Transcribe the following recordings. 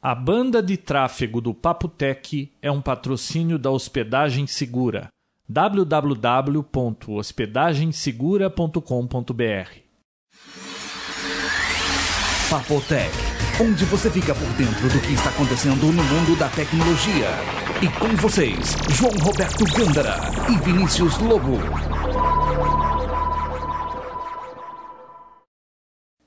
A banda de tráfego do Papotec é um patrocínio da Hospedagem Segura. www.hospedagensegura.com.br Papotec, onde você fica por dentro do que está acontecendo no mundo da tecnologia. E com vocês, João Roberto Gândara e Vinícius Lobo.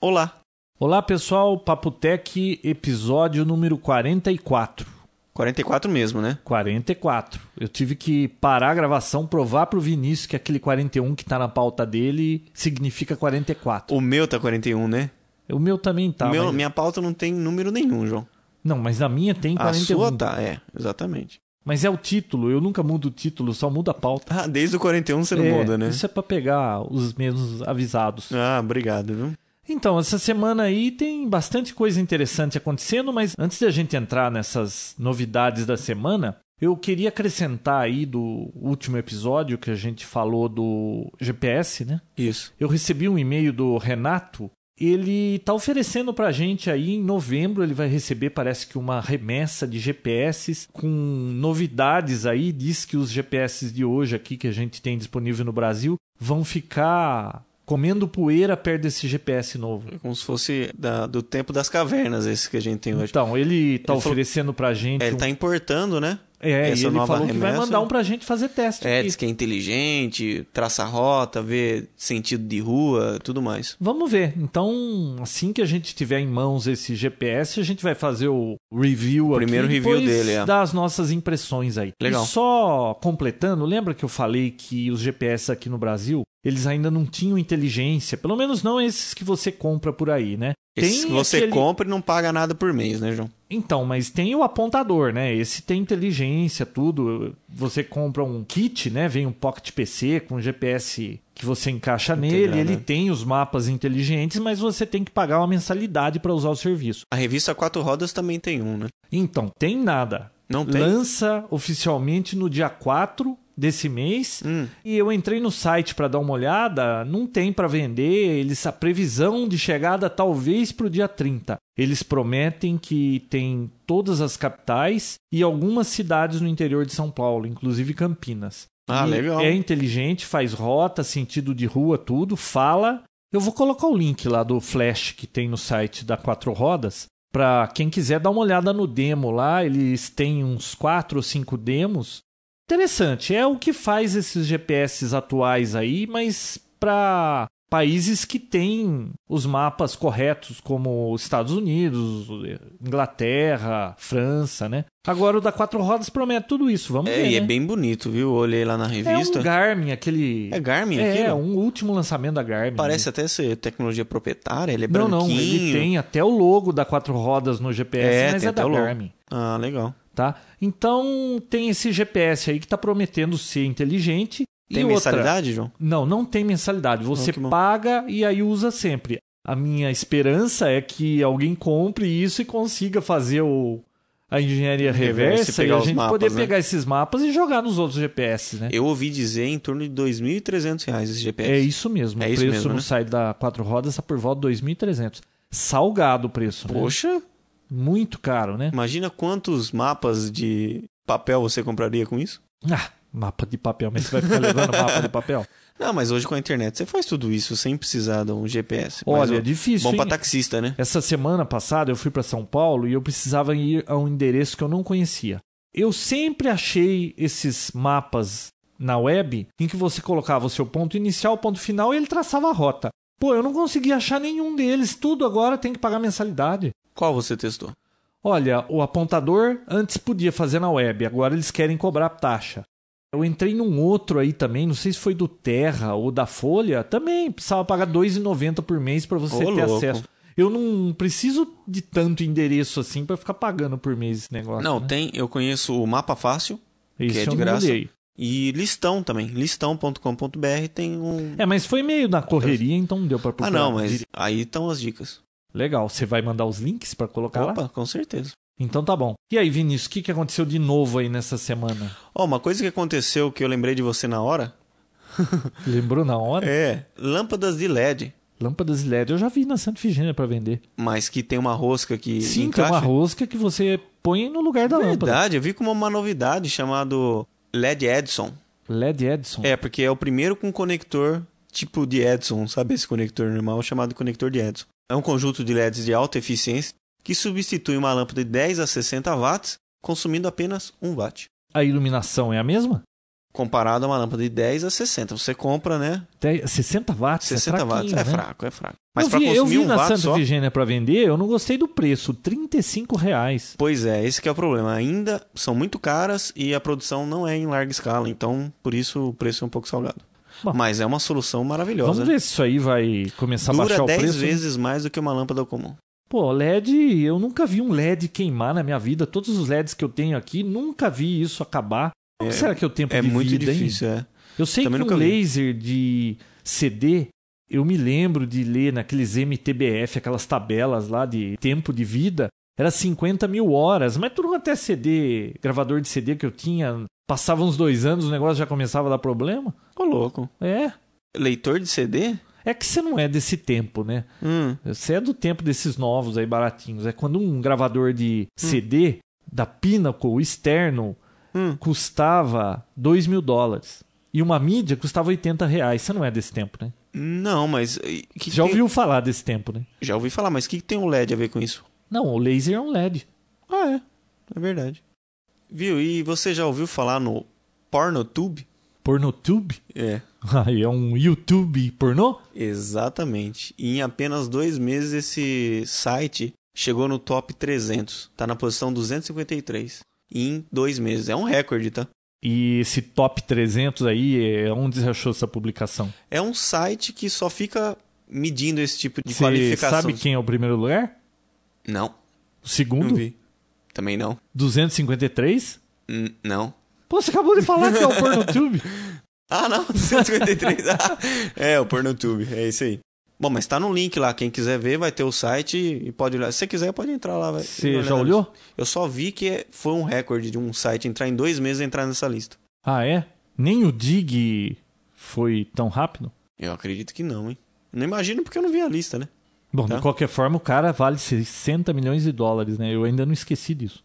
Olá. Olá pessoal, Papotec, episódio número 44. 44 mesmo, né? 44. Eu tive que parar a gravação, provar pro Vinícius que aquele 41 que tá na pauta dele significa 44. O meu tá 41, né? O meu também tá. meu, mas- Minha pauta não tem número nenhum, João. Não, mas na minha tem A 41. sua tá, é, exatamente. Mas é o título, eu nunca mudo o título, só muda a pauta. Ah, desde o 41 você não É, muda, né? Isso é pra pegar os menos avisados. Ah, obrigado, viu? Então, essa semana aí tem bastante coisa interessante acontecendo, mas antes de a gente entrar nessas novidades da semana, eu queria acrescentar aí do último episódio que a gente falou do GPS, né? Isso. Eu recebi um e-mail do Renato. Ele tá oferecendo pra gente aí em novembro, ele vai receber, parece que uma remessa de GPS com novidades aí. Diz que os GPS de hoje aqui que a gente tem disponível no Brasil vão ficar comendo poeira perto desse GPS novo. É como se fosse da- do tempo das cavernas, esse que a gente tem hoje. Então, ele tá Ele falou- oferecendo pra gente. É, ele um- tá importando, né? É, e ele falou que vai remessa. mandar um pra gente fazer teste. É, aqui. diz que é inteligente, traça rota, vê sentido de rua, tudo mais. Vamos ver. Então, assim que a gente tiver em mãos esse GPS, a gente vai fazer o review O primeiro aqui, review depois dele, é. das nossas impressões aí. Legal. E só completando, lembra que eu falei que os GPS aqui no Brasil, eles ainda não tinham inteligência, pelo menos não esses que você compra por aí, né? Esse você aquele- compra e não paga nada por mês, né, João? Então, mas tem o apontador, né? Esse tem inteligência, tudo. Você compra um kit, né? Vem um Pocket PC com GPS que você encaixa nele. Integrado, Ele né? tem os mapas inteligentes, mas você tem que pagar uma mensalidade para usar o serviço. A revista Quatro Rodas também tem um, né? Então, tem nada. Não tem? Lança oficialmente no dia 4 desse mês. Hum. E eu entrei no site para dar uma olhada, não tem para vender. Eles a previsão de chegada talvez para o dia 30. Eles prometem que tem todas as capitais e algumas cidades no interior de São Paulo, inclusive Campinas. Ah, E legal. É inteligente, faz rota, sentido de rua, tudo, fala. Eu vou colocar o link lá do Flash que tem no site da Quatro Rodas. Para quem quiser dar uma olhada no demo lá, eles têm uns quatro ou cinco demos. Interessante, é o que faz esses GPS atuais aí, mas para países que têm os mapas corretos, como os Estados Unidos, Inglaterra, França, né? Agora o da Quatro Rodas promete tudo isso, vamos É, ver. e é né? bem bonito, viu? Olhei lá na É revista. um Garmin, aquele. É Garmin É, aquilo? um último lançamento da Garmin. Parece até ser tecnologia proprietária, ele é Não, branquinho. não, ele tem até o logo da quatro rodas no GPS, É, mas é da. Garmin, Ah, legal. Tá? Então tem esse GPS aí que tá prometendo ser inteligente. Tem e outra, mensalidade, João? Não, não tem mensalidade. Você bom. paga e aí usa sempre. A minha esperança é que alguém compre isso e consiga fazer o, a engenharia reversa e a gente mapas, poder né? pegar esses mapas e jogar nos outros GPS, né? Eu ouvi dizer em torno de 2.300 reais esse GPS. É isso mesmo. É o isso preço mesmo, no né? site da Quatro Rodas está por volta de 2.300. Salgado o preço. né? Muito caro, né? imagina quantos mapas de papel você compraria com isso? Ah, mapa de papel. Mas você vai ficar levando mapa de papel? Não, mas hoje com a internet você faz tudo isso sem precisar de um GPS. Mas Olha, o- é difícil, Bom pra hein? taxista, né? Essa semana passada eu fui para São Paulo e eu precisava ir a um endereço que eu não conhecia. Eu sempre achei esses mapas na web em que você colocava o seu ponto inicial, ponto final e ele traçava a rota. Pô, eu não consegui achar nenhum deles. Tudo agora tem que pagar mensalidade. Qual você testou? Olha, o apontador antes podia fazer na web, agora eles querem cobrar taxa. Eu entrei num outro aí também, não sei se foi do Terra ou da Folha, também precisava pagar R$ 2,90 por mês para você Ô, ter louco. acesso. Eu não preciso de tanto endereço assim para ficar pagando por mês esse negócio. Não, né? tem. Eu conheço o Mapa Fácil Isso é eu de não graça. olhei. e Listão também. Listão.com.br tem um. É, mas foi meio na correria, então não deu para ah, procurar. não, mas aí estão as dicas. Legal, você vai mandar os links para colocar lá? Opa, com certeza. Então tá bom. E aí, Vinícius, o que, que aconteceu de novo aí nessa semana? Ó, uma coisa que aconteceu que eu lembrei de você na hora Lembrou na hora? é lâmpadas de LED. Lâmpadas LED eu já vi na Santa Efigênia para vender. Mas que tem uma rosca que Sim, encaixa. tem uma rosca que você põe no lugar da lâmpada. Verdade, eu vi como uma novidade chamado LED Edison. LED Edison. É, porque é o primeiro com conector tipo de Edison, sabe esse conector normal chamado conector de Edison. É um conjunto de LEDs de alta eficiência que substitui uma lâmpada de 10 a 60 watts, consumindo apenas 1 watt. A iluminação é a mesma? Comparado a uma lâmpada de 10 a 60. Você compra, né? 10, 60 watts? 60 é watts. É né? fraco, é fraco. Mas eu para vi, eu consumir vi um na Santa só... Para vender, eu não gostei do preço, 35 reais. Pois é, esse que é o problema. Ainda são muito caras e a produção não é em larga escala, então por isso o preço é um pouco salgado. Bom, Mas é uma solução maravilhosa. Vamos ver se isso aí vai começar a Dura baixar o 10 preço. né? vezes mais do que uma lâmpada comum. Pô, LED, eu nunca vi um LED queimar na minha vida. Todos os LEDs que eu tenho aqui, nunca vi isso acabar. Como será que é o tempo É de muito vida, hein? difícil, é. Eu sei Também que um nunca vi. laser de CD, eu me lembro de ler naqueles MTBF, aquelas tabelas lá de tempo de vida, era 50 mil horas. Mas tudo até CD, gravador de CD que eu tinha, passava uns dois anos, o negócio já começava a dar problema. Ô, louco. É. Leitor de CD? É que você não é desse tempo, né? Hum. Você é do tempo desses novos aí baratinhos. É quando um gravador de Hum. CD da Pinnacle externo Hum. custava 2 mil dólares. E uma mídia custava 80 reais. Você não é desse tempo, né? Não, mas. que Já tem- ouviu falar desse tempo, né? Já ouvi falar, mas o que, que tem um LED a ver com isso? Não, o laser é um LED. Ah, é. É verdade. Viu? E você já ouviu falar no PornoTube? Pornotube? É. Aí é um YouTube pornô? Exatamente. E em apenas dois meses esse site chegou no top 300. Tá na posição 253. Em dois meses. É um recorde, tá? E esse top 300 aí, é onde você achou essa publicação? É um site que só fica medindo esse tipo de Você qualificação. sabe quem é o primeiro lugar? Não, O não segundo? vi. Também não. 253? N- não. Pô, você acabou de falar que é o Pornotube. Ah, não, 253. Ah, é, o PornoTube, é isso aí. Bom, mas tá no link lá, quem quiser ver vai ter o site e pode olhar. Se você quiser, pode entrar lá. Você já olhou? Eu só vi que é- foi um recorde de um site entrar em dois meses e entrar nessa lista. Ah, é? Nem o Dig foi tão rápido? Eu acredito que não, hein? Não imagino porque eu não vi a lista, né? Bom, Tá. de qualquer forma, o cara vale 60 milhões de dólares, né? Eu ainda não esqueci disso.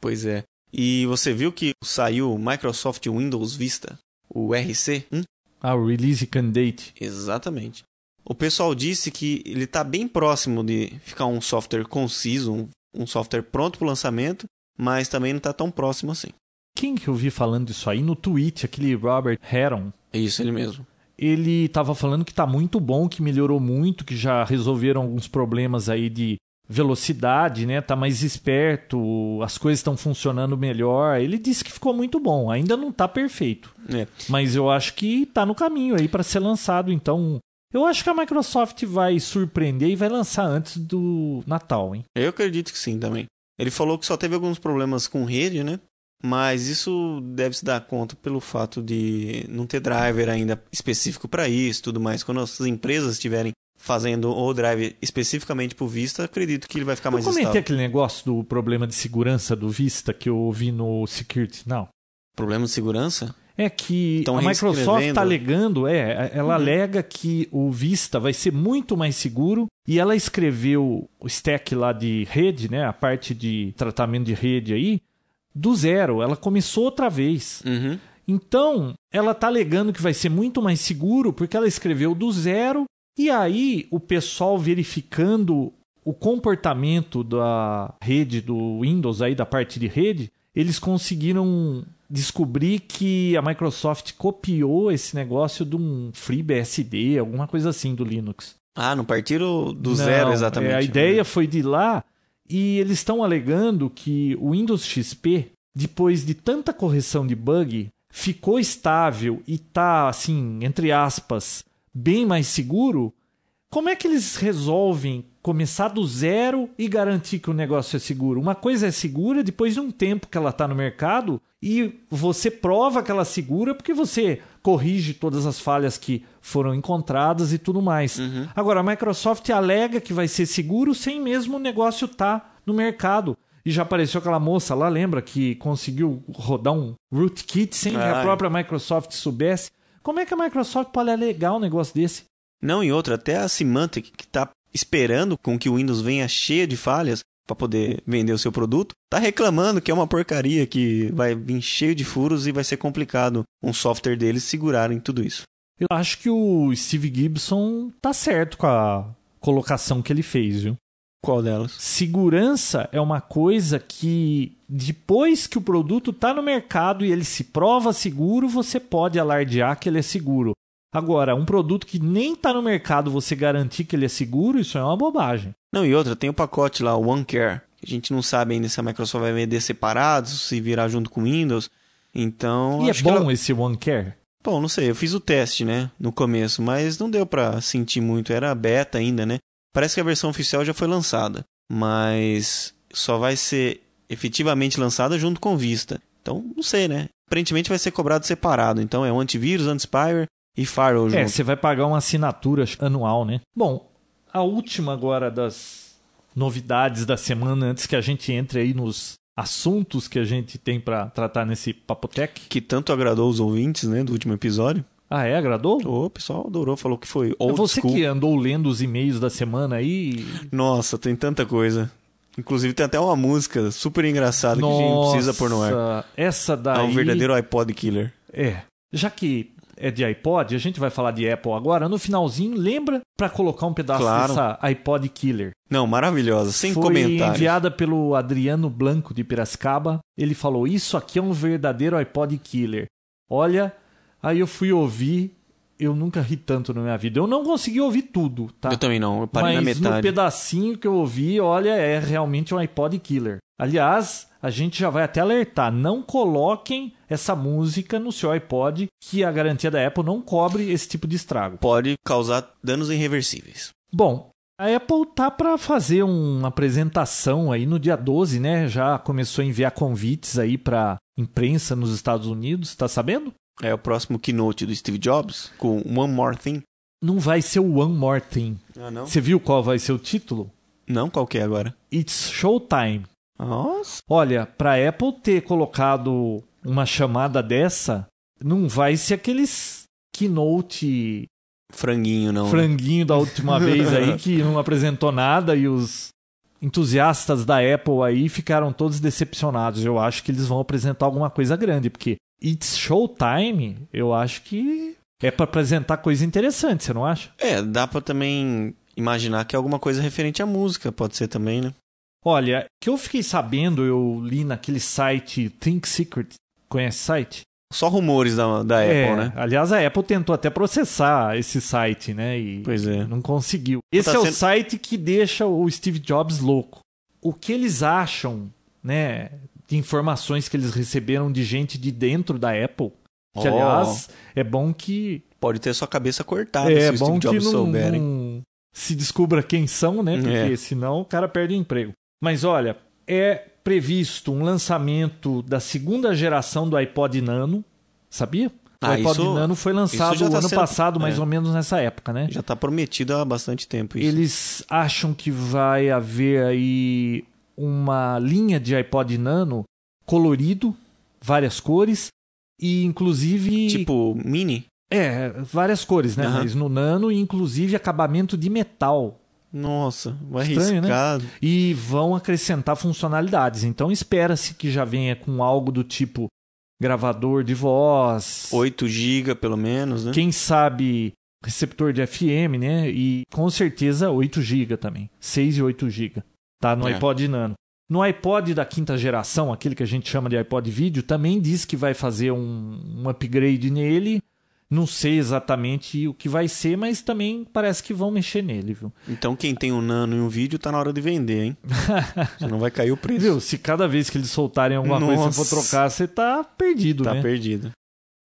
Pois é. E você viu que saiu o Microsoft Windows Vista, o RC? Hum? Ah, o Release Candidate. Exatamente. O pessoal disse que ele está bem próximo de ficar um software conciso, um, um software pronto para o lançamento, mas também não está tão próximo assim. Quem que eu vi falando disso aí? No tweet, aquele Robert Heron. É isso, ele mesmo. Ele tava falando que tá muito bom, que melhorou muito, que já resolveram alguns problemas aí de velocidade, né? Tá mais esperto, as coisas estão funcionando melhor. Ele disse que ficou muito bom. Ainda não tá perfeito, É. mas eu acho que tá no caminho aí para ser lançado. Então, eu acho que a Microsoft vai surpreender e vai lançar antes do Natal, hein? Eu acredito que sim também. Ele falou que só teve alguns problemas com rede, né? Mas isso deve se dar conta pelo fato de não ter driver ainda específico para isso, tudo mais. Quando as empresas estiverem fazendo o driver especificamente para o Vista, acredito que ele vai ficar Eu mais comentei estável. aquele negócio do problema de segurança do Vista que eu ouvi no Security Now. Problema de segurança? É que Tão a Microsoft está alegando, é, ela Uhum. alega que o Vista vai ser muito mais seguro e ela escreveu o stack lá de rede, né, a parte de tratamento de rede aí, do zero. Ela começou outra vez. Uhum. Então, ela está alegando que vai ser muito mais seguro porque ela escreveu do zero e aí o pessoal verificando o comportamento da rede do Windows aí da parte de rede, eles conseguiram descobrir que a Microsoft copiou esse negócio de um FreeBSD, alguma coisa assim do Linux. Ah, não partiram do Não, zero exatamente. é, a ideia foi de lá e eles estão alegando que o Windows XP, depois de tanta correção de bug, ficou estável e tá assim, entre aspas, bem mais seguro. Como é que eles resolvem começar do zero e garantir que o negócio é seguro? Uma coisa é segura depois de um tempo que ela está no mercado e você prova que ela é segura porque você corrige todas as falhas que foram encontradas e tudo mais. Uhum. Agora, a Microsoft alega que vai ser seguro sem mesmo o negócio estar no mercado. E já apareceu aquela moça lá, lembra, que conseguiu rodar um rootkit sem que a Ai. própria Microsoft soubesse. Como é que a Microsoft pode alegar um negócio desse? Não, e outra, até a Symantec, que tá esperando com que o Windows venha cheia de falhas para poder vender o seu produto, tá reclamando que é uma porcaria, que vai vir cheio de furos e vai ser complicado um software deles segurarem tudo isso. Eu acho que o Steve Gibson tá certo com a colocação que ele fez, viu? Qual delas? Segurança é uma coisa que depois que o produto está no mercado e ele se prova seguro, você pode alardear que ele é seguro. Agora, um produto que nem está no mercado, você garantir que ele é seguro, isso é uma bobagem. Não, e outra, tem o pacote lá, o OneCare. A gente não sabe ainda se a Microsoft vai vender separado, se virar junto com o Windows. Então. E é bom ela... esse OneCare? Bom, não sei, eu fiz o teste, né, no começo, mas não deu para sentir muito, era beta ainda, né? Parece que a versão oficial já foi lançada, mas só vai ser efetivamente lançada junto com Vista. Então, não sei, né? Aparentemente vai ser cobrado separado. Então é o antivírus, anti-spyware e firewall É, você vai pagar uma assinatura anual, né? Bom, a última agora das novidades da semana, antes que a gente entre aí nos assuntos que a gente tem para tratar nesse Papotec. Que tanto agradou os ouvintes, né, do último episódio. Ah, é? Agradou? O pessoal adorou, falou que foi old é Você school. que andou lendo os e-mails da semana aí... Nossa, tem tanta coisa. Inclusive tem até uma música super engraçada Nossa, que a gente precisa pôr no ar. Essa daí... É um verdadeiro iPod killer. É. Já que é de iPod, a gente vai falar de Apple agora, no finalzinho, lembra para colocar um pedaço claro. dessa iPod Killer. Não, maravilhosa, sem Foi comentários. enviada pelo Adriano Blanco de Piracicaba. Ele falou: Isso aqui é um verdadeiro iPod Killer. Olha, aí eu fui ouvir eu nunca ri tanto na minha vida. Eu não consegui ouvir tudo, tá? Eu também não, eu parei Mas na metade. no pedacinho que eu ouvi, olha, é realmente um iPod killer. Aliás, a gente já vai até alertar, não coloquem essa música no seu iPod, que a garantia da Apple não cobre esse tipo de estrago. Pode causar danos irreversíveis. Bom, a Apple tá para fazer uma apresentação aí no dia 12, né? Já começou a enviar convites aí para imprensa nos Estados Unidos, tá sabendo? É o próximo keynote do Steve Jobs com One More Thing. Não vai ser o One More Thing. Ah, não? Você viu qual vai ser o título? Não, qual que é agora? It's Showtime. Nossa. Olha, para Apple ter colocado uma chamada dessa, não vai ser aqueles keynote franguinho não. Né? Franguinho da última vez aí que não apresentou nada e os entusiastas da Apple aí ficaram todos decepcionados. Eu acho que eles vão apresentar alguma coisa grande, porque It's Showtime, eu acho que é para apresentar coisa interessante, você não acha? É, dá para também imaginar que é alguma coisa referente à música, pode ser também, né? Olha, que eu fiquei sabendo, eu li naquele site Think Secret, conhece o site? Só rumores da, da é, Apple, né? Aliás, a Apple tentou até processar esse site, né? E pois é. não conseguiu. Esse tá é sendo... o site que deixa o Steve Jobs louco. O que eles acham, né? de informações que eles receberam de gente de dentro da Apple. Que, oh. aliás, é bom que. Pode ter sua cabeça cortada é, se bom Steve Jobs que não, souberem. Não se descubra quem são, né? Porque é. senão o cara perde o emprego. Mas olha, é previsto um lançamento da segunda geração do iPod Nano. Sabia? O ah, iPod isso, Nano foi lançado tá ano sendo, passado, mais é. ou menos nessa época, né? Já está prometido há bastante tempo isso. Eles acham que vai haver aí uma linha de iPod Nano colorido, várias cores e inclusive tipo mini. É, várias cores, né? Uhum. Mas no nano, inclusive acabamento de metal. Nossa, vai Estranho, arriscado. Né? E vão acrescentar funcionalidades. Então espera-se que já venha com algo do tipo gravador de voz. 8 GB pelo menos, né? Quem sabe receptor de FM, né? E com certeza 8 GB também. 6 e 8 GB. Tá no é. iPod Nano. No iPod da quinta geração, aquele que a gente chama de iPod Vídeo, também diz que vai fazer um, um upgrade nele. Não sei exatamente o que vai ser, mas também parece que vão mexer nele, viu? Então quem tem um nano e um vídeo tá na hora de vender, hein? não vai cair o preço. Viu? Se cada vez que eles soltarem alguma Nossa. coisa você for trocar, você tá perdido, tá né? Tá perdido.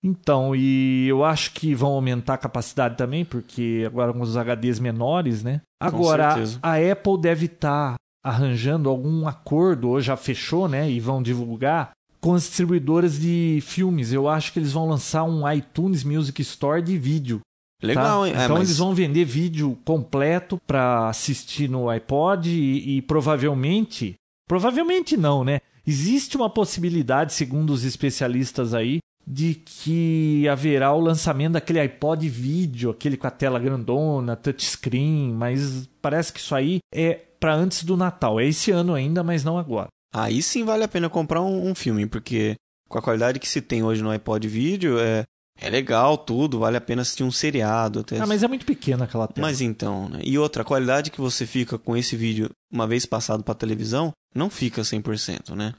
Então, e eu acho que vão aumentar a capacidade também, porque agora com os HDs menores, né? Agora, a Apple deve estar tá arranjando algum acordo, ou já fechou, né? E vão divulgar com as distribuidoras de filmes. Eu acho que eles vão lançar um iTunes Music Store de vídeo. Legal, tá? hein? Então é, mas... eles vão vender vídeo completo para assistir no iPod e, e provavelmente, provavelmente não, né? Existe uma possibilidade, segundo os especialistas aí, de que haverá o lançamento daquele iPod vídeo, aquele com a tela grandona, touchscreen, mas parece que isso aí é para antes do Natal. É esse ano ainda, mas não agora. Aí sim vale a pena comprar um, um filme, porque com a qualidade que se tem hoje no iPod vídeo, é, é legal tudo, vale a pena assistir um seriado. Até... Ah, mas é muito pequena aquela tela. Mas então, né? E outra, a qualidade que você fica com esse vídeo uma vez passado para televisão, não fica 100%, né?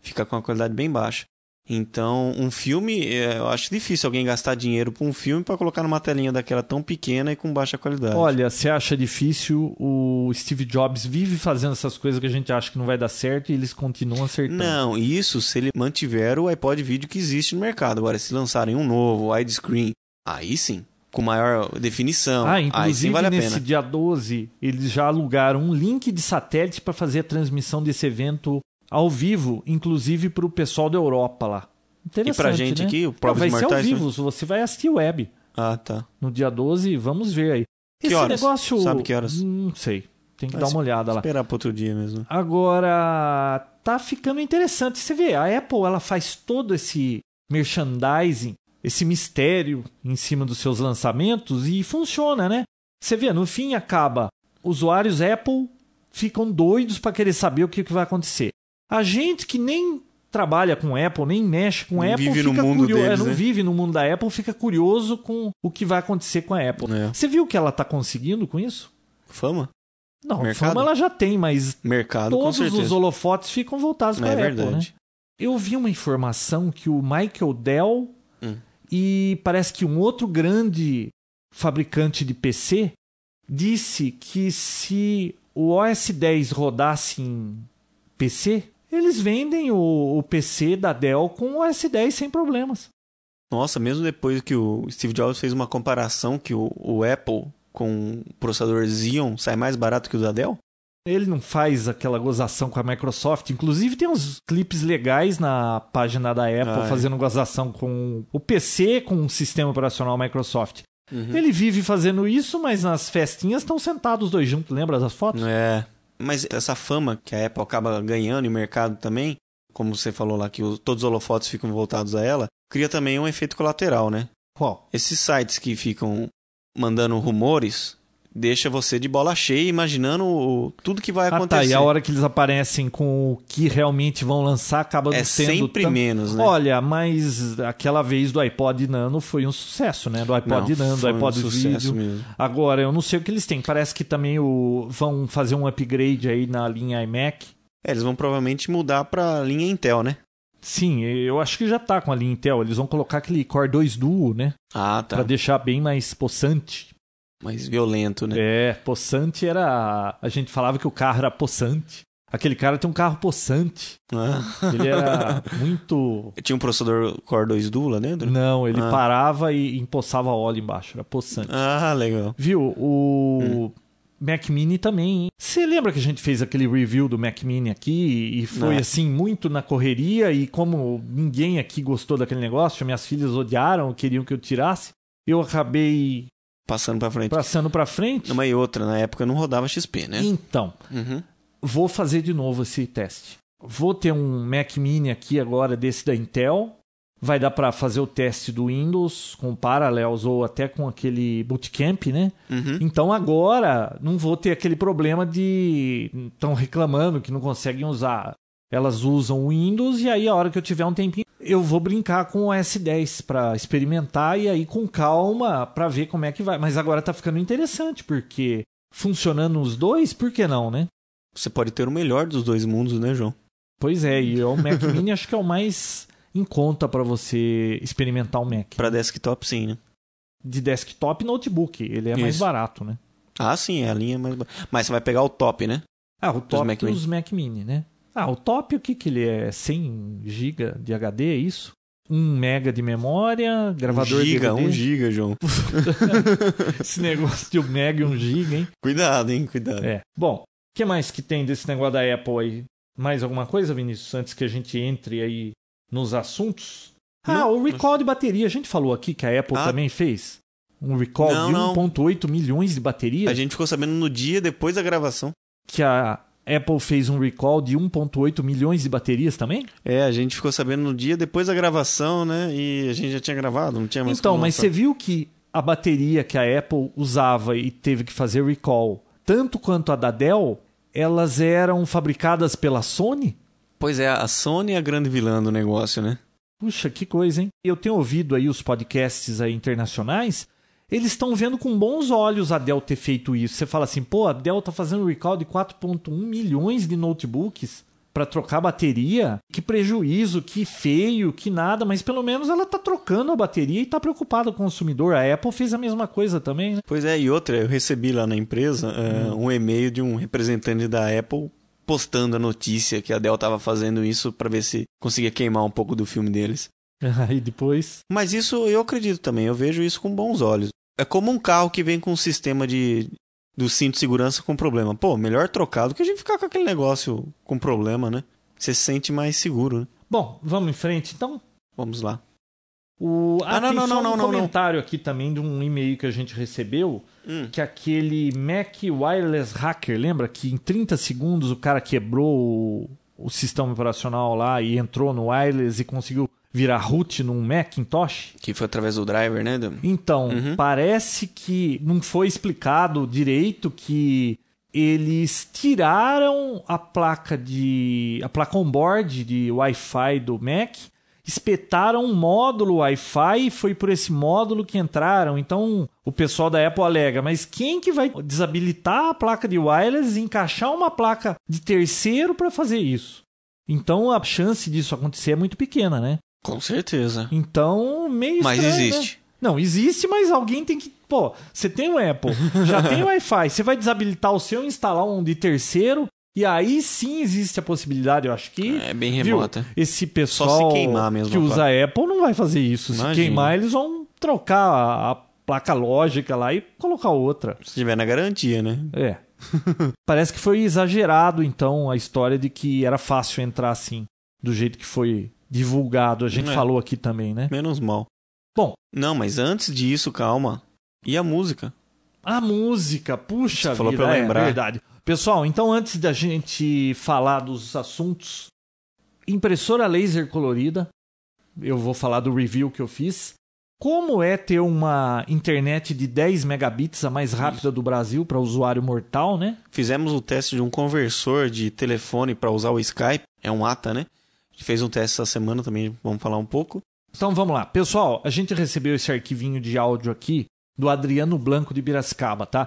Fica com uma qualidade bem baixa. Então, um filme, é, eu acho difícil alguém gastar dinheiro para um filme para colocar numa telinha daquela tão pequena e com baixa qualidade. Olha, você acha difícil? O Steve Jobs vive fazendo essas coisas que a gente acha que não vai dar certo e eles continuam acertando. Não, isso se ele mantiver o iPod vídeo que existe no mercado. Agora, se lançarem um novo, widescreen, aí sim, com maior definição. Ah, aí inclusive sim vale a nesse pena. dia 12, eles já alugaram um link de satélite para fazer a transmissão desse evento ao vivo, inclusive para o pessoal da Europa lá. Interessante, E pra gente né? aqui, o Não, Provas vai ser ao vivo, você vai assistir web Ah, tá. no dia 12, vamos ver aí. Que Esse horas? negócio, Sabe que horas? Não sei. Tem que Vai dar uma olhada lá. Esperar para outro dia mesmo. Agora, tá ficando interessante. Você vê, a Apple ela faz todo esse merchandising, esse mistério em cima dos seus lançamentos e funciona, né? Você vê, no fim acaba, usuários Apple ficam doidos para querer saber o que, que vai acontecer. A gente que nem trabalha com Apple, nem mexe com Não Apple, vive no fica mundo curioso, deles, não né? vive no mundo da Apple, fica curioso com o que vai acontecer com a Apple. É. Você viu o que ela tá conseguindo com isso? Fama? Não, Mercado? fama ela já tem, mas Mercado, todos os holofotes ficam voltados para É a Apple, né? verdade. Eu vi uma informação que o Michael Dell Hum. e parece que um outro grande fabricante de PC disse que se o OS 10 rodasse em PC, eles vendem o, o PC da Dell com o OS 10 sem problemas. Nossa, mesmo depois que o Steve Jobs fez uma comparação que o, o Apple com o processador Xeon sai mais barato que o da Dell? Ele não faz aquela gozação com a Microsoft. Inclusive, tem uns clipes legais na página da Apple Ah, é. fazendo gozação com o PC com o sistema operacional Microsoft. Uhum. Ele vive fazendo isso, mas nas festinhas estão sentados os dois juntos. Lembra das fotos? É. Mas essa fama que a Apple acaba ganhando e o mercado também, como você falou lá, que os- todos os holofotes ficam voltados a ela, cria também um efeito colateral, né? Qual? Esses sites que ficam mandando rumores deixa você de bola cheia imaginando o- tudo que vai Ah, tá. acontecer. E a hora que eles aparecem com o que realmente vão lançar, acaba é sendo sempre tão- menos, né? Olha, mas aquela vez do iPod Nano foi um sucesso, né? Do iPod Não, Nano, do foi um iPod sucesso Video. mesmo. Agora, eu não sei o que eles têm. Parece que também o... vão fazer um upgrade aí na linha iMac. É, eles vão provavelmente mudar pra linha Intel, né? Sim, eu acho que já tá com a linha Intel. Eles vão colocar aquele Core 2 Duo, né? Ah, tá. Pra deixar bem mais possante. Mais violento, né? É, possante era. A gente falava que o carro era possante. Aquele cara tem um carro possante. Ah. Ele era muito. Tinha um processador Core 2 Duo lá dentro? Não, ele Ah. parava e empoçava óleo embaixo. Era possante. Ah, legal. Viu? O Hum. Mac Mini também. hein? Você lembra que a gente fez aquele review do Mac Mini aqui e foi Não. assim muito na correria e como ninguém aqui gostou daquele negócio, minhas filhas odiaram, queriam que eu tirasse, eu acabei Passando pra frente. passando pra frente. Uma e outra, na época não rodava XP, né? Então, Uhum. vou fazer de novo esse teste. Vou ter um Mac Mini aqui agora desse da Intel. Vai dar para fazer o teste do Windows com Parallels ou até com aquele Bootcamp, né? Uhum. Então agora não vou ter aquele problema de estão reclamando que não conseguem usar. Elas usam o Windows e aí a hora que eu tiver um tempinho eu vou brincar com o S10 para experimentar e aí com calma para ver como é que vai. Mas agora tá ficando interessante porque funcionando os dois, por que não, né? Você pode ter o melhor dos dois mundos, né, João? Pois é, e o Mac Mini acho que é o mais em conta para você experimentar o Mac. Pra desktop, sim, né? De desktop e notebook, ele é mais Isso. barato, né? Ah, sim, é a linha mais... ba- Mas você vai pegar o top, né? Ah, o top Mac dos Mac Mini, né? Ah, o top o que que ele é? 100 GB de HD, é isso? 1 mega de memória, gravador um giga, DVD. um giga, João. Esse negócio de 1 mega e 1 GB, hein? Cuidado, hein? Cuidado. É. Bom, o que mais que tem desse negócio da Apple aí? Mais alguma coisa, Vinícius, antes que a gente entre aí nos assuntos? Ah, Não, o recall de bateria. A gente falou aqui que a Apple Ah. também fez. Um recall Não, de não. 1.8 milhões de baterias. A gente ficou sabendo no dia depois da gravação. Que a Apple fez um recall de 1.8 milhões de baterias também? É, a gente ficou sabendo no dia depois da gravação, né? E a gente já tinha gravado, não tinha mais Então, mas você viu que a bateria que a Apple usava e teve que fazer recall, tanto quanto a da Dell, elas eram fabricadas pela Sony? Pois é, a Sony é a grande vilã do negócio, né? Puxa, que coisa, hein? Eu tenho ouvido aí os podcasts aí internacionais, eles estão vendo com bons olhos a Dell ter feito isso. Você fala assim, pô, a Dell tá fazendo recall de 4.1 milhões de notebooks para trocar bateria. Que prejuízo, que feio, que nada, mas pelo menos ela tá trocando a bateria e tá preocupada com o consumidor. A Apple fez a mesma coisa também, né? Pois é, e outra, eu recebi lá na empresa é, um e-mail de um representante da Apple postando a notícia que a Dell estava fazendo isso para ver se conseguia queimar um pouco do filme deles. Aí depois. Mas isso eu acredito também, eu vejo isso com bons olhos. É como um carro que vem com um sistema de do cinto de segurança com problema. Pô, melhor trocar do que a gente ficar com aquele negócio com problema, né? Você se sente mais seguro, né? Bom, vamos em frente então. Vamos lá. O... Ah, Ah, não, não, não, um não, não, não. comentário aqui também de um e-mail que a gente recebeu, Hum. que aquele Mac Wireless Hacker, lembra que em 30 segundos o cara quebrou o, o sistema operacional lá e entrou no wireless e conseguiu virar root num Macintosh? Que foi através do driver, né? do- Então, Uhum. parece que não foi explicado direito que eles tiraram a placa de a placa on-board de Wi-Fi do Mac, espetaram um módulo Wi-Fi e foi por esse módulo que entraram. Então, o pessoal da Apple alega, mas quem que vai desabilitar a placa de wireless e encaixar uma placa de terceiro para fazer isso? Então, a chance disso acontecer é muito pequena, né? Com certeza. Então, meio Mas estranho, né? existe. Não, existe, mas alguém tem que. Pô, você tem o Apple, já tem o Wi-Fi, você vai desabilitar o seu e instalar um de terceiro, e aí sim existe a possibilidade, eu acho que. É bem viu, remota. Esse pessoal se mesmo que usa a Apple não vai fazer isso. Se Imagina. queimar, eles vão trocar a, a placa lógica lá e colocar outra. Se tiver na garantia, né? É. Parece que foi exagerado, então, a história de que era fácil entrar assim, do jeito que foi divulgado. A gente É. falou aqui também, né? Menos mal. Bom, Não, mas antes disso, calma. E a música? A música, puxa Você falou vida, pra eu é lembrar. verdade. Pessoal, então antes da gente falar dos assuntos, impressora laser colorida, eu vou falar do review que eu fiz. Como é ter uma internet de 10 megabits a mais rápida do Brasil para usuário mortal, né? Fizemos o teste de um conversor de telefone para usar o Skype. É um ATA, né? Fez um teste essa semana também, vamos falar um pouco. Então vamos lá. Pessoal, a gente recebeu esse arquivinho de áudio aqui do Adriano Blanco de Piracicaba, tá?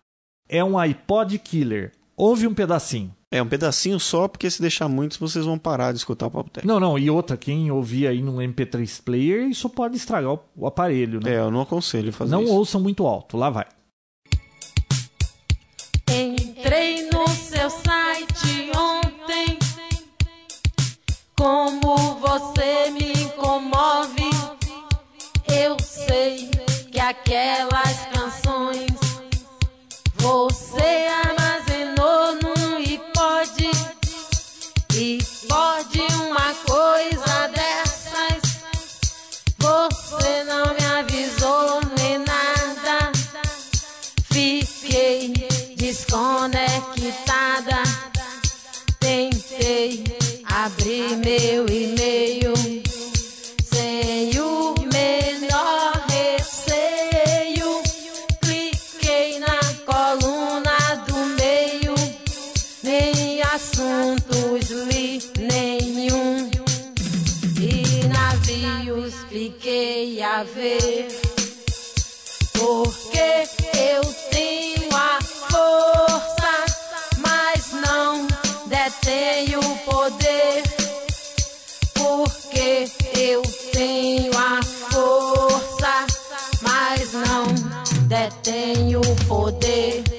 É um iPod Killer. Ouve um pedacinho. É um pedacinho só, porque se deixar muito, vocês vão parar de escutar o Papo Tech. Não, não, e outra, quem ouvir aí num MP3 player, isso pode estragar o, o aparelho, né? É, eu não aconselho fazer não isso. ouçam muito alto, lá vai. Entrei no Como você me comove, eu sei que aquelas assuntos li nenhum. E navios fiquei a ver. Porque eu tenho a força, mas não detenho o poder. Porque eu tenho a força, mas não detenho o poder.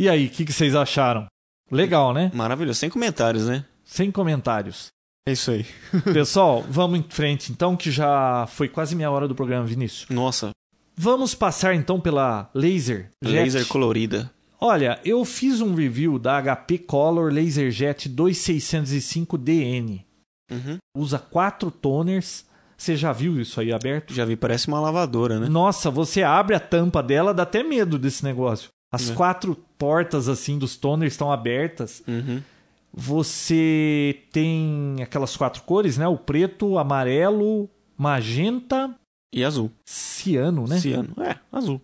E aí, o que, que vocês acharam? Legal, né? Maravilhoso. Sem comentários, né? Sem comentários. É isso aí. Pessoal, vamos em frente então, que já foi quase meia hora do programa, Vinícius. Nossa, Vamos passar então pela Laser. Jet. laser colorida. Olha, eu fiz um review da HP Color LaserJet 2605DN. Uhum. Usa quatro toners. Você já viu isso aí aberto? Já vi, parece uma lavadora, né? Nossa, você abre a tampa dela, dá até medo desse negócio. As É. quatro portas assim dos toners estão abertas. Uhum. Você tem aquelas quatro cores, né? O preto, amarelo, magenta, E azul. ciano, né? Ciano. É, azul.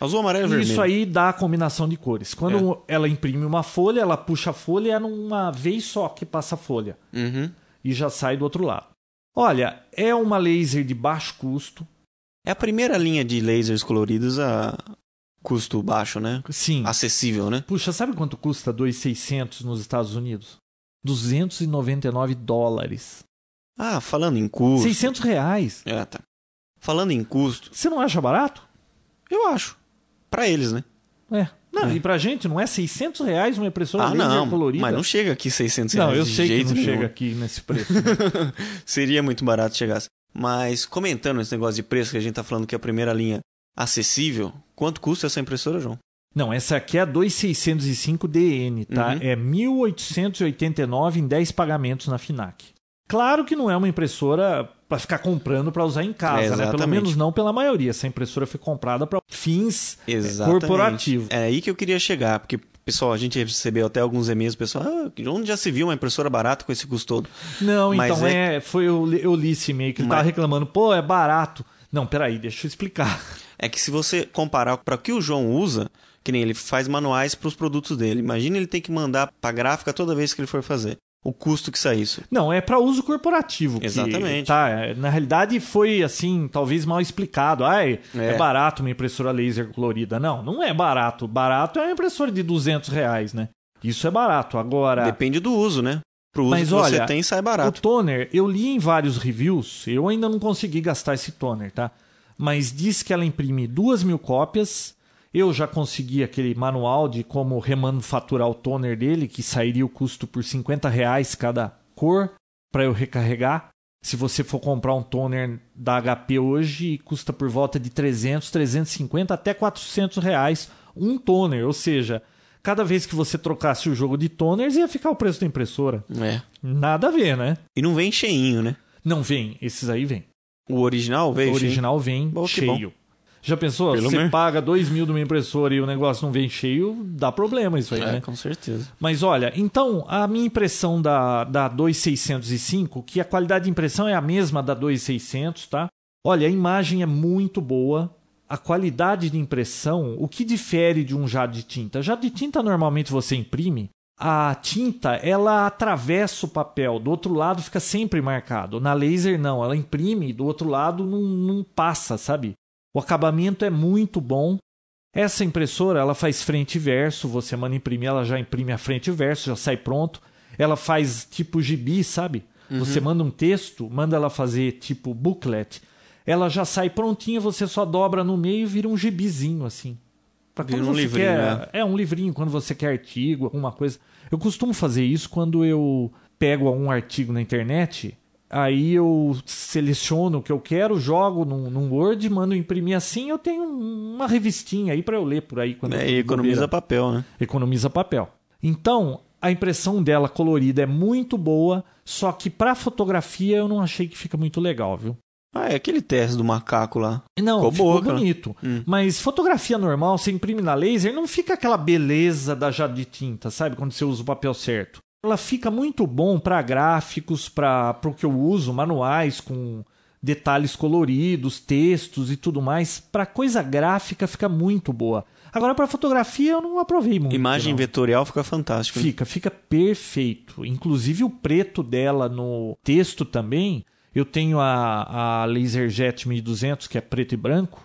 Azul, amarelo e vermelho. Isso aí dá a combinação de cores. Quando ela imprime uma folha, ela puxa a folha e é numa vez só que passa a folha. Uhum. E já sai do outro lado. Olha, é uma laser de baixo custo. É a primeira linha de lasers coloridos a custo baixo, né? Sim. Acessível, né? Puxa, sabe quanto custa 2,600 nos Estados Unidos? 299 dólares. Ah, falando em custo. 600 reais. É, tá. Falando em custo, Você não acha barato? eu acho. Pra eles, né? É. Não, É. e pra gente não é 600 reais uma impressora ah, laser não. colorida? Mas não chega aqui 600 reais. Não, eu sei que não nenhum. chega aqui nesse preço. né? Seria muito barato se chegasse. Mas comentando esse negócio de preço que a gente tá falando que é a primeira linha acessível, quanto custa essa impressora, João? Não, essa aqui é a 2605DN, tá? Uhum. É 1889 em 10 pagamentos na Finac. Claro que não é uma impressora para ficar comprando para usar em casa, É, né? Pelo menos não pela maioria. Essa impressora foi comprada para fins Exatamente. corporativos. É aí que eu queria chegar, porque, pessoal, a gente recebeu até alguns e-mails, pessoal, ah, onde já se viu uma impressora barata com esse custo todo? Não, Mas então é- é... foi eu, li- eu li esse e-mail que ele Mas- tava reclamando, pô, é barato. Não, peraí, deixa eu explicar. É que se você comparar para o que o João usa, que nem ele faz manuais para os produtos dele, imagina ele ter que mandar para gráfica toda vez que ele for fazer. O custo que sai isso. Não, é para uso corporativo. que- Exatamente. tá, é, na realidade foi assim, talvez mal explicado. Ah, é, É. barato uma impressora laser colorida. Não, não é barato. Barato é uma impressora de 200 reais, né? Isso é barato. Agora, Depende do uso, né? Pro uso Mas que olha, você tem, sai o barato. toner, eu li em vários reviews, eu ainda não consegui gastar esse toner, tá? Mas diz que ela imprime duas mil cópias. Eu já consegui aquele manual de como remanufaturar o toner dele, que sairia o custo por 50 reais cada cor para eu recarregar. Se você for comprar um toner da HP hoje, custa por volta de 300, 350 até 400 reais um toner. Ou seja, cada vez que você trocasse o jogo de toners, ia ficar o preço da impressora. É. Nada a ver, né? E não vem cheinho, né? Não vem, esses aí vem. O original veio o original vem cheio. Já pensou? Pelo você menos. paga 2 mil de uma impressora e o negócio não vem cheio, dá problema isso aí? É, né? com certeza. Mas olha, então a minha impressão da, da 2605, que a qualidade de impressão é a mesma da 2600, tá? Olha, a imagem é muito boa. A qualidade de impressão, o que difere de um jato de tinta? Jato de tinta normalmente você imprime, a tinta ela atravessa o papel, do outro lado fica sempre marcado. Na laser não, ela imprime, do outro lado não, não passa, sabe? O acabamento é muito bom. Essa impressora, ela faz frente e verso, você manda imprimir, ela já imprime a frente e verso, já sai pronto. Ela faz tipo gibi, sabe? Você manda um texto, manda ela fazer tipo booklet. Ela já sai prontinha, você só dobra no meio e vira um gibizinho assim. Pra Vira quando um você livrinho, quer- né? É um livrinho quando você quer artigo, alguma coisa. Eu costumo fazer isso quando eu pego algum artigo na internet, aí eu seleciono o que eu quero, jogo num, num Word, mando imprimir assim, eu tenho um- uma revistinha aí para eu ler por aí quando É, e economiza bobeira. papel, né? economiza papel. Então, a impressão dela colorida é muito boa, só que para fotografia eu não achei que fica muito legal, viu? Ah, é aquele teste do macaco lá. Não, Ficou ficou, boa, cara. bonito. Hum. Mas fotografia normal, você imprime na laser, não fica aquela beleza da jato de tinta, sabe? Quando você usa o papel certo. Ela fica muito bom para gráficos, para o que eu uso, manuais com detalhes coloridos, textos e tudo mais. Para coisa gráfica fica muito boa. Agora para fotografia eu não aprovei muito. Imagem não. vetorial fica fantástico. né? Fica, fica perfeito. Inclusive o preto dela no texto também. Eu tenho a, a LaserJet 1200, que é preto e branco.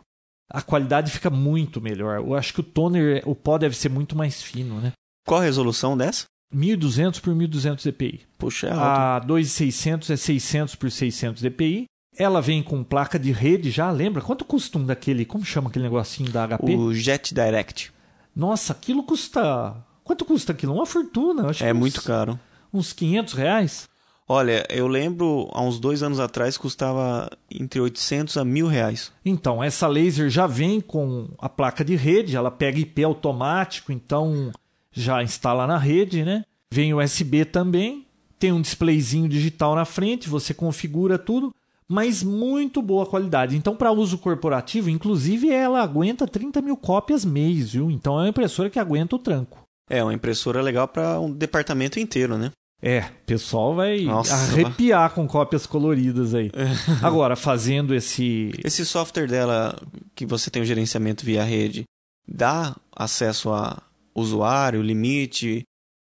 A qualidade fica muito melhor. Eu acho que o toner, o pó deve ser muito mais fino, né? Qual a resolução dessa? 1200 por 1200 dpi. Puxa, é alto. A 2600 é 600 por 600 dpi. Ela vem com placa de rede já, lembra? Quanto custa um daquele, como chama aquele negocinho da HP? O Jet Direct. Nossa, aquilo custa. Quanto custa aquilo? Uma fortuna. Acho É que uns- muito caro. Uns 500 reais? Olha, eu lembro, há uns dois anos atrás, custava entre 800 a mil reais. Então, essa laser já vem com a placa de rede, ela pega IP automático, então já instala na rede, né? Vem USB também, tem um displayzinho digital na frente, você configura tudo, mas muito boa qualidade. Então, para uso corporativo, inclusive, ela aguenta 30 mil cópias mês, viu? Então, é uma impressora que aguenta o tranco. É, uma impressora legal para um departamento inteiro, né? É, o pessoal vai Nossa. arrepiar com cópias coloridas aí. Agora, fazendo esse Esse software dela, que você tem o gerenciamento via rede, dá acesso a usuário, limite?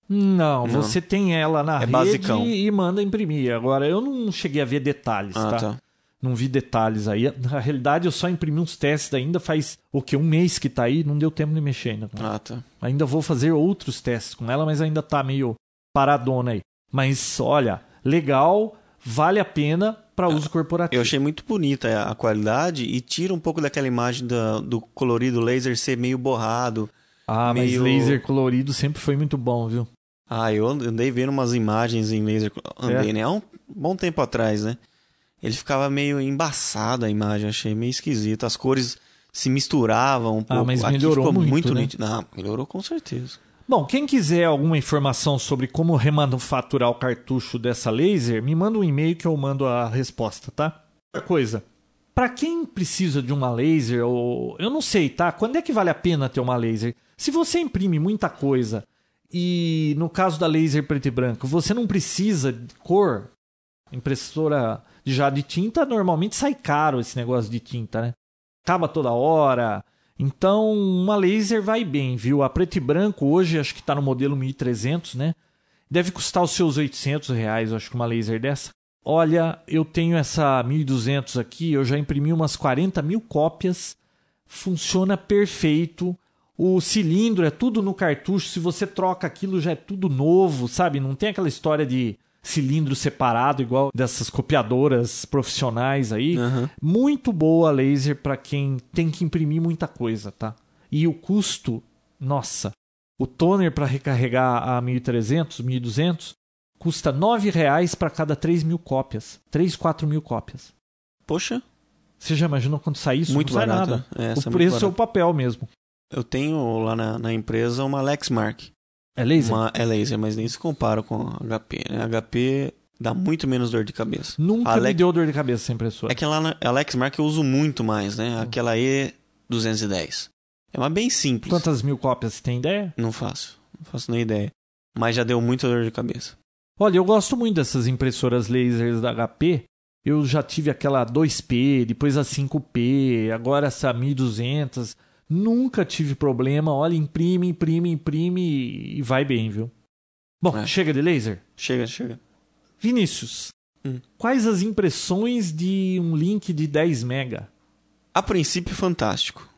Não, Não. você tem ela na É rede basicão. e manda imprimir. Agora, eu não cheguei a ver detalhes, Ah, tá? tá. Não vi detalhes aí. Na realidade, eu só imprimi uns testes ainda faz o que? Um mês que tá aí, não deu tempo de mexer ainda. Ah, tá. Ainda vou fazer outros testes com ela, mas ainda tá meio paradona aí. Mas olha, legal, vale a pena para uso corporativo. Eu achei muito bonita a qualidade e tira um pouco daquela imagem da- do colorido laser ser meio borrado. Ah, mas meio- laser colorido sempre foi muito bom, viu? Ah, eu andei vendo umas imagens em laser. Andei, É. né? Há um bom tempo atrás, né? Ele ficava meio embaçado a imagem, achei meio esquisito. As cores se misturavam um pouco. mas Aqui melhorou ficou muito, né? nítido. Não, melhorou com certeza. Bom, quem quiser alguma informação sobre como remanufaturar o cartucho dessa laser, me manda um e-mail que eu mando a resposta, tá? Outra coisa, para quem precisa de uma laser, ou eu não sei, tá? Quando é que vale a pena ter uma laser? Se você imprime muita coisa e no caso da laser preto e branco, você não precisa de cor, impressora já de tinta, normalmente sai caro esse negócio de tinta, né? Acaba toda hora. Então, uma laser vai bem, viu? A preto e branco hoje, acho que está no modelo 1300, né? Deve custar os seus 800 reais, acho que uma laser dessa. Olha, eu tenho essa 1200 aqui, eu já imprimi umas 40 mil cópias. Funciona perfeito. O cilindro é tudo no cartucho. Se você troca aquilo, já é tudo novo, sabe? Não tem aquela história de cilindro separado, igual dessas copiadoras profissionais aí. Aham. Muito boa a laser para quem tem que imprimir muita coisa, tá? E o custo, nossa, o toner para recarregar a 1300, 1200 custa 9 reais para cada 3 mil cópias. 3, 4 mil cópias. Poxa, Você já imaginou quando sai isso? Muito Não sai barato, nada. né? Essa é o muito preço é o barato. papel mesmo. eu tenho lá na, na empresa uma Lexmark. É laser? Uma, é laser, mas nem se compara com a HP, né? A HP dá muito menos dor de cabeça. Nunca me deu dor de cabeça essa impressora. É que lá na a Lexmark eu uso muito mais, né? Aquela E210. É uma bem simples. Quantas mil cópias você tem ideia? Não faço. Não faço nem ideia. Mas já deu muita dor de cabeça. Olha, eu gosto muito dessas impressoras lasers da HP. Eu já tive aquela 2P, depois a 5P, agora essa 1200. Nunca tive problema. Olha, imprime, imprime, imprime e vai bem, viu? Bom, É. chega de laser? Chega, chega. Vinícius, Hum. quais as impressões de um link de 10 mega? A princípio, fantástico.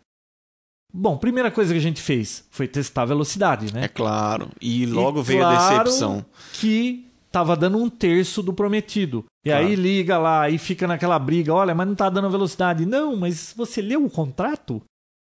Bom, primeira coisa que a gente fez foi testar a velocidade, né? É claro. E logo E veio claro a decepção. que tava dando um terço do prometido. E Claro. aí liga lá e fica naquela briga, olha, mas não tá dando velocidade. Não, mas você leu o contrato?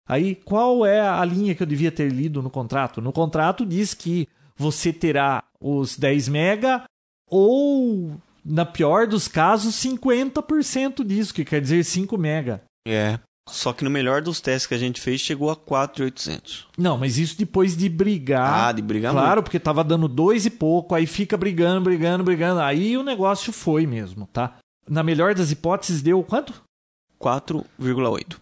Aí qual é a linha que eu devia ter lido no contrato? No contrato diz que você terá os 10 mega ou, na pior dos casos, 50% disso, que quer dizer 5 mega. É. Só que no melhor dos testes que a gente fez, chegou a 4,800. Não, mas isso depois de brigar. Ah, de brigar Claro, porque tava dando dois e pouco, aí fica brigando, brigando, brigando. Aí o negócio foi mesmo, tá? Na melhor das hipóteses, deu quanto? 4,8.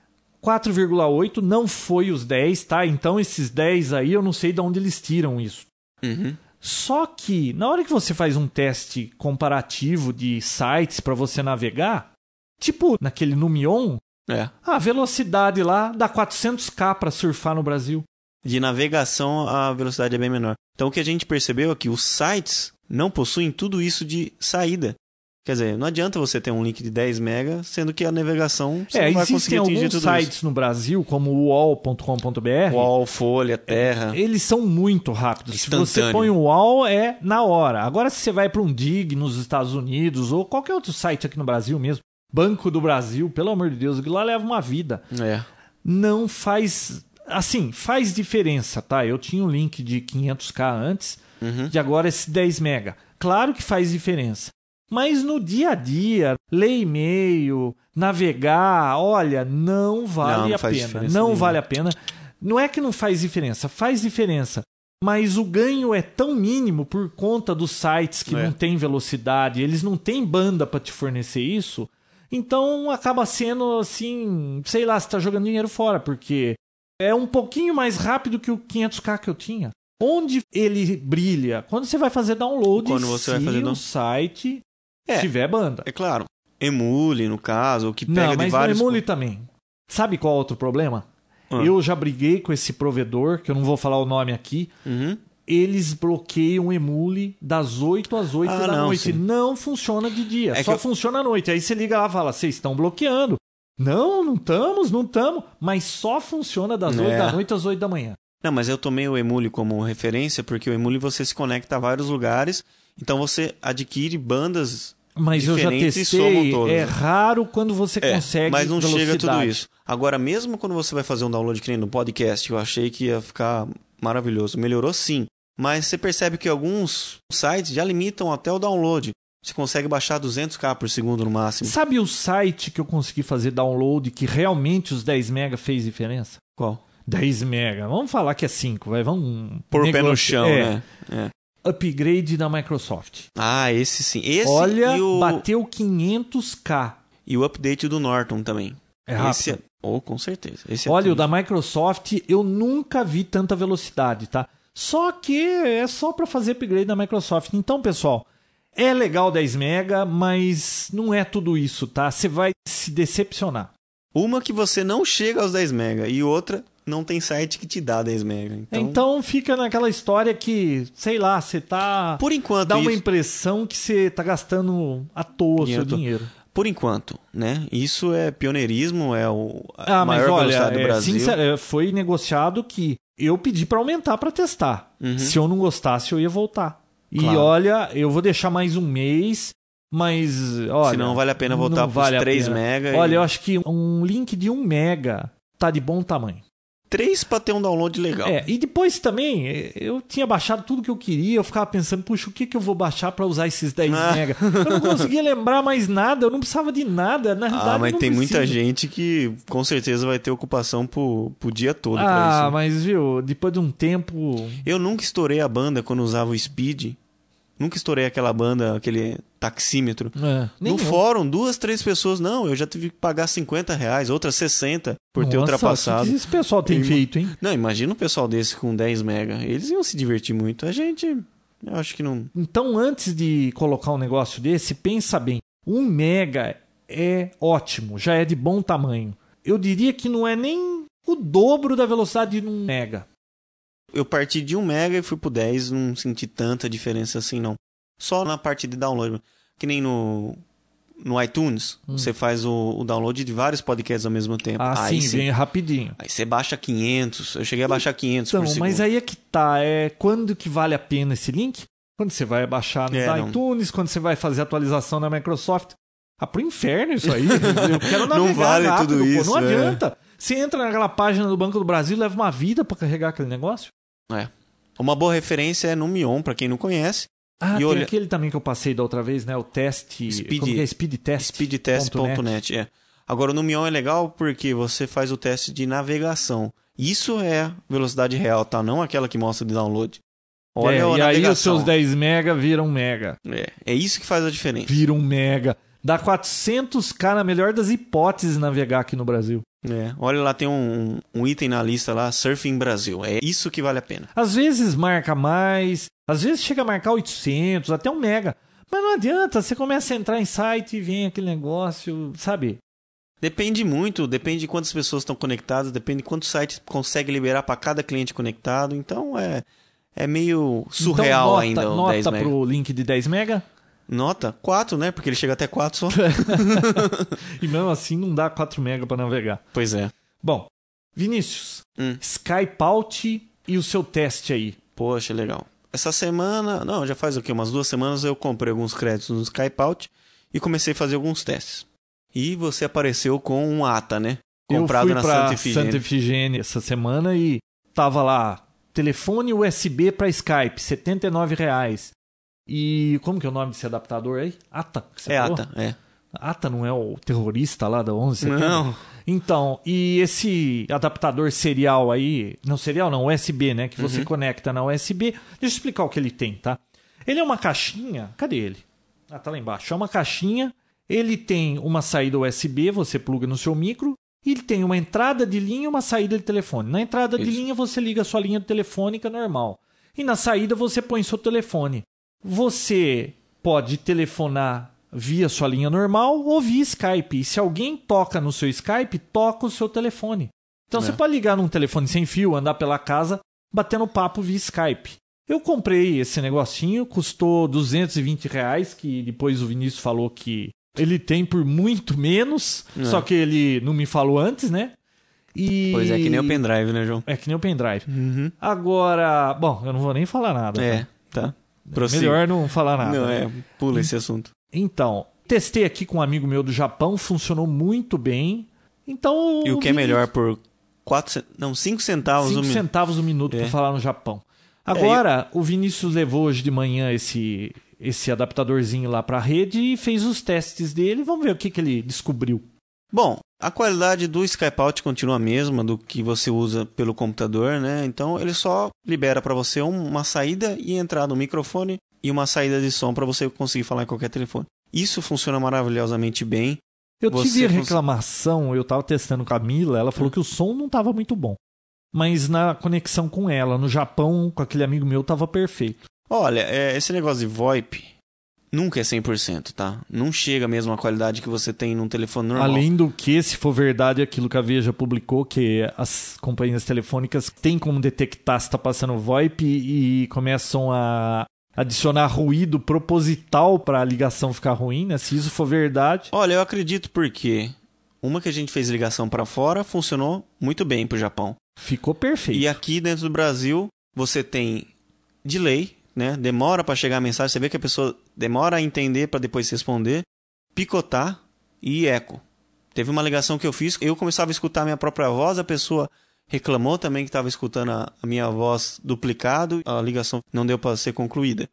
4,8, não foi os 10, tá? Então esses 10 aí eu não sei de onde eles tiram isso. Uhum. Só que na hora que você faz um teste comparativo de sites para você navegar, tipo naquele Numion, É. a velocidade lá dá 400k para surfar no Brasil. De navegação, a velocidade é bem menor. Então, o que a gente percebeu é que os sites não possuem tudo isso de saída. Quer dizer, não adianta você ter um link de 10 MB, sendo que a navegação você É, não vai conseguir atingir alguns tudo sites no Brasil, como o UOL.com.br, isso. Wall, Folha, Terra. eles são muito rápidos. Se você põe o UOL, é na hora. Agora, se você vai para um DIG nos Estados Unidos ou qualquer outro site aqui no Brasil mesmo, Banco do Brasil, pelo amor de Deus, lá leva uma vida. É. Não faz Assim, faz diferença, tá? Eu tinha um link de 500k antes, Uhum. e agora esse 10 mega. Claro que faz diferença. Mas no dia a dia, ler e-mail, navegar, olha, não vale Não, não a faz pena. Não nenhuma. vale a pena. Não é que não faz diferença, faz diferença. Mas o ganho é tão mínimo por conta dos sites que É. não têm velocidade, eles não têm banda para te fornecer isso. Então acaba sendo assim, sei lá, você tá jogando dinheiro fora, porque é um pouquinho mais rápido que o 500k que eu tinha. Onde ele brilha? Quando você vai fazer download, Quando você vai se fazer o site É. tiver banda. É claro. Emule, no caso, ou que pega Não, de mas vários. no Emule também. Sabe qual é o outro problema? Ah. Eu já briguei com esse provedor, que eu não vou falar o nome aqui. Uhum. Eles bloqueiam o Emule das 8 às 8 Ah, da não, noite. sim. Não funciona de dia, É só eu- funciona à noite. Aí você liga lá e fala: vocês estão bloqueando. Não, não estamos, não estamos. Mas só funciona das 8 É. da noite às 8 da manhã. Não, mas eu tomei o Emule como referência porque o Emule você se conecta a vários lugares, então você adquire bandas. Mas eu já Diferentes e somam testei. É raro quando você É, consegue. mas não chega tudo velocidade. isso. Agora, mesmo quando você vai fazer um download que nem no podcast, eu achei que ia ficar maravilhoso. Melhorou sim. Mas você percebe que alguns sites já limitam até o download. Você consegue baixar 200k por segundo no máximo. Sabe o site que eu consegui fazer download que realmente os 10 mega fez diferença? Qual? 10 mega. Vamos falar que é 5, vai. Vamos. Por pé no chão, é, né? É. Upgrade da Microsoft. Ah, esse sim. Esse Olha, o, bateu 500k. e o update do Norton também. É rápido. Esse é... Oh, com certeza. Esse é Olha, o tudo. da Microsoft eu nunca vi tanta velocidade, tá? Só que é só para fazer upgrade da Microsoft. Então, pessoal, é legal 10 mega, mas não é tudo isso, tá? Você vai se decepcionar. Uma que você não chega aos 10 mega e outra não tem site que te dá 10 mega. Então, Então, fica naquela história que, sei lá, você tá por enquanto, dá uma isso- impressão que você tá gastando à toa o seu Dinheiro. dinheiro. por enquanto, né? Isso é pioneirismo, é o Ah, mas maior olha, velocidade do é, Brasil. sincero, é, foi negociado que eu pedi pra aumentar pra testar. Uhum. Se eu não gostasse, eu ia voltar. E Claro. olha, eu vou deixar mais um mês, mas olha, Se não vale a pena voltar pros vale a 3 pena. mega. e- Olha, eu acho que um link de 1 mega tá de bom tamanho. 3 pra ter um download legal. É, e depois também, eh, eu tinha baixado tudo que eu queria, eu ficava pensando, puxa, o que, que eu vou baixar pra usar esses 10 Ah. mega? Eu não conseguia lembrar mais nada, eu não precisava de nada, na realidade Ah, mas não tem muita precisa. gente que com certeza vai ter ocupação pro, pro dia todo pra Ah, mas viu, depois de um tempo. Eu nunca estourei a banda quando usava o Speed. Nunca estourei aquela banda, aquele taxímetro. É, no fórum, duas, três pessoas, não, eu já tive que pagar 50 reais, outras 60 por ter Nossa, ultrapassado. O que esse pessoal tem feito, hein? Não, imagina um pessoal desse com 10 mega. Eles iam se divertir muito. A gente, eu acho que não. Então, antes de colocar um negócio desse, pensa bem. Um mega é ótimo, já é de bom tamanho. Eu diria que não é nem o dobro da velocidade de um mega. Eu parti de 1 mega e fui pro 10, não senti tanta diferença assim, não. Só na parte de download. Que nem no, no iTunes, Hum. você faz o, o download de vários podcasts ao mesmo tempo. Ah, aí sim, vem rapidinho. Aí você baixa 500. Eu cheguei a baixar 500 Então, mas aí é que tá. É quando que vale a pena esse link? Quando você vai baixar no É, não. iTunes, quando você vai fazer atualização na Microsoft. Ah, pro inferno isso aí. Eu quero navegar Não vale rápido, tudo pô. isso, Não é. adianta. Você entra naquela página do Banco do Brasil, leva uma vida pra carregar aquele negócio. É. Uma boa referência é no Mion, pra quem não conhece. Ah, E tem olha- aquele também que eu passei da outra vez, né? O teste. Speed- como que é? Speed Test. speedtest.net, é. Agora no Mion é legal porque você faz o teste de navegação. Isso é velocidade real, tá? Não aquela que mostra de download. Olha É, a e aí os navegação. seus 10 mega viram mega. É, é isso que faz a diferença. Viram mega. Dá 400k na melhor das hipóteses navegar aqui no Brasil. É, olha lá, tem um, um item na lista lá, Surfing Brasil. É isso que vale a pena. Às vezes marca mais, às vezes chega a marcar 800, até um mega. Mas não adianta, você começa a entrar em site e vem aquele negócio, sabe? Depende muito, depende de quantas pessoas estão conectadas, depende de quantos sites consegue liberar para cada cliente conectado. Então é, é meio surreal então, nota, ainda o nota 10 mega. pro link de 10 mega. Nota 4, né? Porque ele chega até 4 só. E mesmo assim não dá 4 mega para navegar. pois é. Bom, Vinícius, Hum. Skype e o seu teste aí. Poxa, legal. Essa semana, não, já faz o quê? Umas duas semanas eu comprei alguns créditos no Skypeout e comecei a fazer alguns testes. E você apareceu com um ATA, né? comprado eu fui na Santa Efigênia. Santa Efigênia essa semana e tava lá, telefone USB para Skype, 79 reais. E como que é o nome desse adaptador aí? ATA. É falou? ata, é. ATA não é o terrorista lá da 11 de setembro? Não. Então, e esse adaptador serial aí, não serial não, USB, né, que você conecta na USB. Deixa eu explicar o que ele tem, tá? Ele é uma caixinha, cadê ele? Ah, tá lá embaixo. É uma caixinha, ele tem uma saída USB, você pluga no seu micro, e ele tem uma entrada de linha e uma saída de telefone. Na entrada de Isso. linha você liga a sua linha telefônica normal. E na saída você põe seu telefone. Você pode telefonar via sua linha normal ou via Skype. E se alguém toca no seu Skype, toca o seu telefone. Então É. você pode ligar num telefone sem fio, andar pela casa, batendo papo via Skype. Eu comprei esse negocinho, custou 220 reais, que depois o Vinícius falou que ele tem por muito menos, É. só que ele não me falou antes, né? E... Pois é, que nem o pendrive, né, João? É que nem o pendrive. Uhum. Agora, bom, eu não vou nem falar nada. É, tá. tá? Prossiga. Melhor não falar nada. Não, né? é, pula esse assunto. Então, testei aqui com um amigo meu do Japão, funcionou muito bem. Então, E o que é melhor por 4, não, 5 centavos 5 um centavos o minuto É. para falar no Japão. Agora, o Vinícius levou hoje de manhã esse esse adaptadorzinho lá para a rede e fez os testes dele. Vamos ver o que, que ele descobriu. Bom, a qualidade do Skype Out continua a mesma do que você usa pelo computador, né? Então ele só libera para você um- uma saída e entrada no microfone e uma saída de som para você conseguir falar em qualquer telefone. Isso funciona maravilhosamente bem. Eu Você tive cons- reclamação, eu tava testando com a Mila, ela falou que o som não tava muito bom. Mas na conexão com ela, no Japão, com aquele amigo meu, tava perfeito. Olha, é, esse negócio de VoIP nunca é 100%, tá? Não chega a mesma qualidade que você tem num telefone normal. Além do que, se for verdade aquilo que a Veja publicou, que as companhias telefônicas têm como detectar se está passando VoIP e começam a adicionar ruído proposital para a ligação ficar ruim, né? Se isso for verdade. Olha, eu acredito porque uma que a gente fez ligação para fora funcionou muito bem pro Japão. Ficou perfeito. E aqui dentro do Brasil, você tem delay, né? Demora para chegar a mensagem, você vê que a pessoa demora a entender para depois responder, picotar e eco. Teve uma ligação que eu fiz, eu começava a escutar a minha própria voz, a pessoa reclamou também que estava escutando a, minha voz duplicado, a ligação não deu para ser concluída.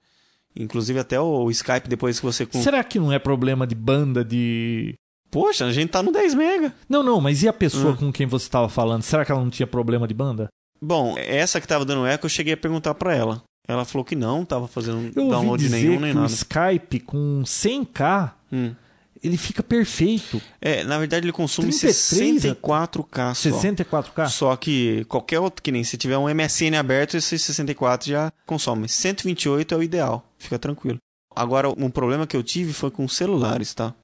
Inclusive até o, Skype depois que você. Será que não é problema de banda de. Poxa, a gente tá no 10 mega. Não, não, mas e a pessoa Hum. com quem você estava falando? Será que ela não tinha problema de banda? Bom, essa que tava dando eco, eu cheguei a perguntar para ela. Ela falou que não, tava fazendo Eu ouvi download dizer nenhum nem que o nada. Skype com 100k Hum. ele fica perfeito. É, na verdade ele consome 33 64K só. 64k? Só que qualquer outro, que nem se tiver um MSN aberto, esse 64 já consome. 128 é o ideal, fica tranquilo. Agora, um problema que eu tive foi com celulares, tá?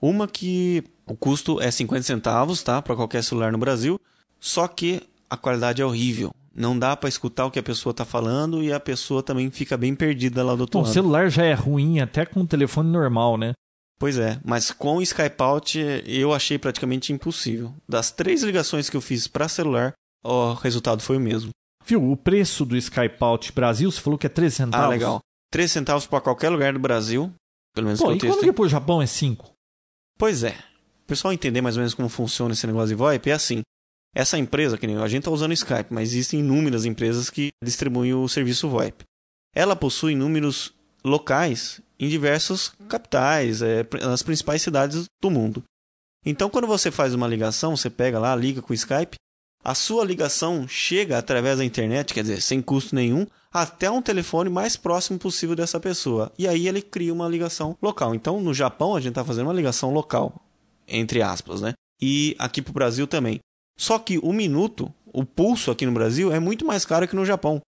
Uma que o custo é 50 centavos, tá? Para qualquer celular no Brasil. Só que a qualidade é horrível. Não dá para escutar o que a pessoa tá falando e a pessoa também fica bem perdida lá do outro Bom, o lado. celular já é ruim até com o telefone normal, né? Pois é, mas com o Skype Out eu achei praticamente impossível. Das três ligações que eu fiz para celular, o resultado foi o mesmo. Viu, o preço do Skype Out Brasil, você falou que é 3 centavos. Ah, legal. 3 centavos para qualquer lugar do Brasil, pelo menos Pô, que e eu quando testei. que pro Japão é 5? Pois é. O pessoal entender mais ou menos como funciona esse negócio de VoIP é assim. Essa empresa, que nem a gente tá usando Skype, mas existem inúmeras empresas que distribuem o serviço VoIP. Ela possui números locais em diversas capitais, é, nas principais cidades do mundo. Então, quando você faz uma ligação, você pega lá, liga com o Skype, a sua ligação chega através da internet, quer dizer, sem custo nenhum, até um telefone mais próximo possível dessa pessoa. E aí ele cria uma ligação local. Então, no Japão, a gente está fazendo uma ligação local, entre aspas, né? E aqui para o Brasil também. Só que o minuto, o pulso aqui no Brasil é muito mais caro que no Japão.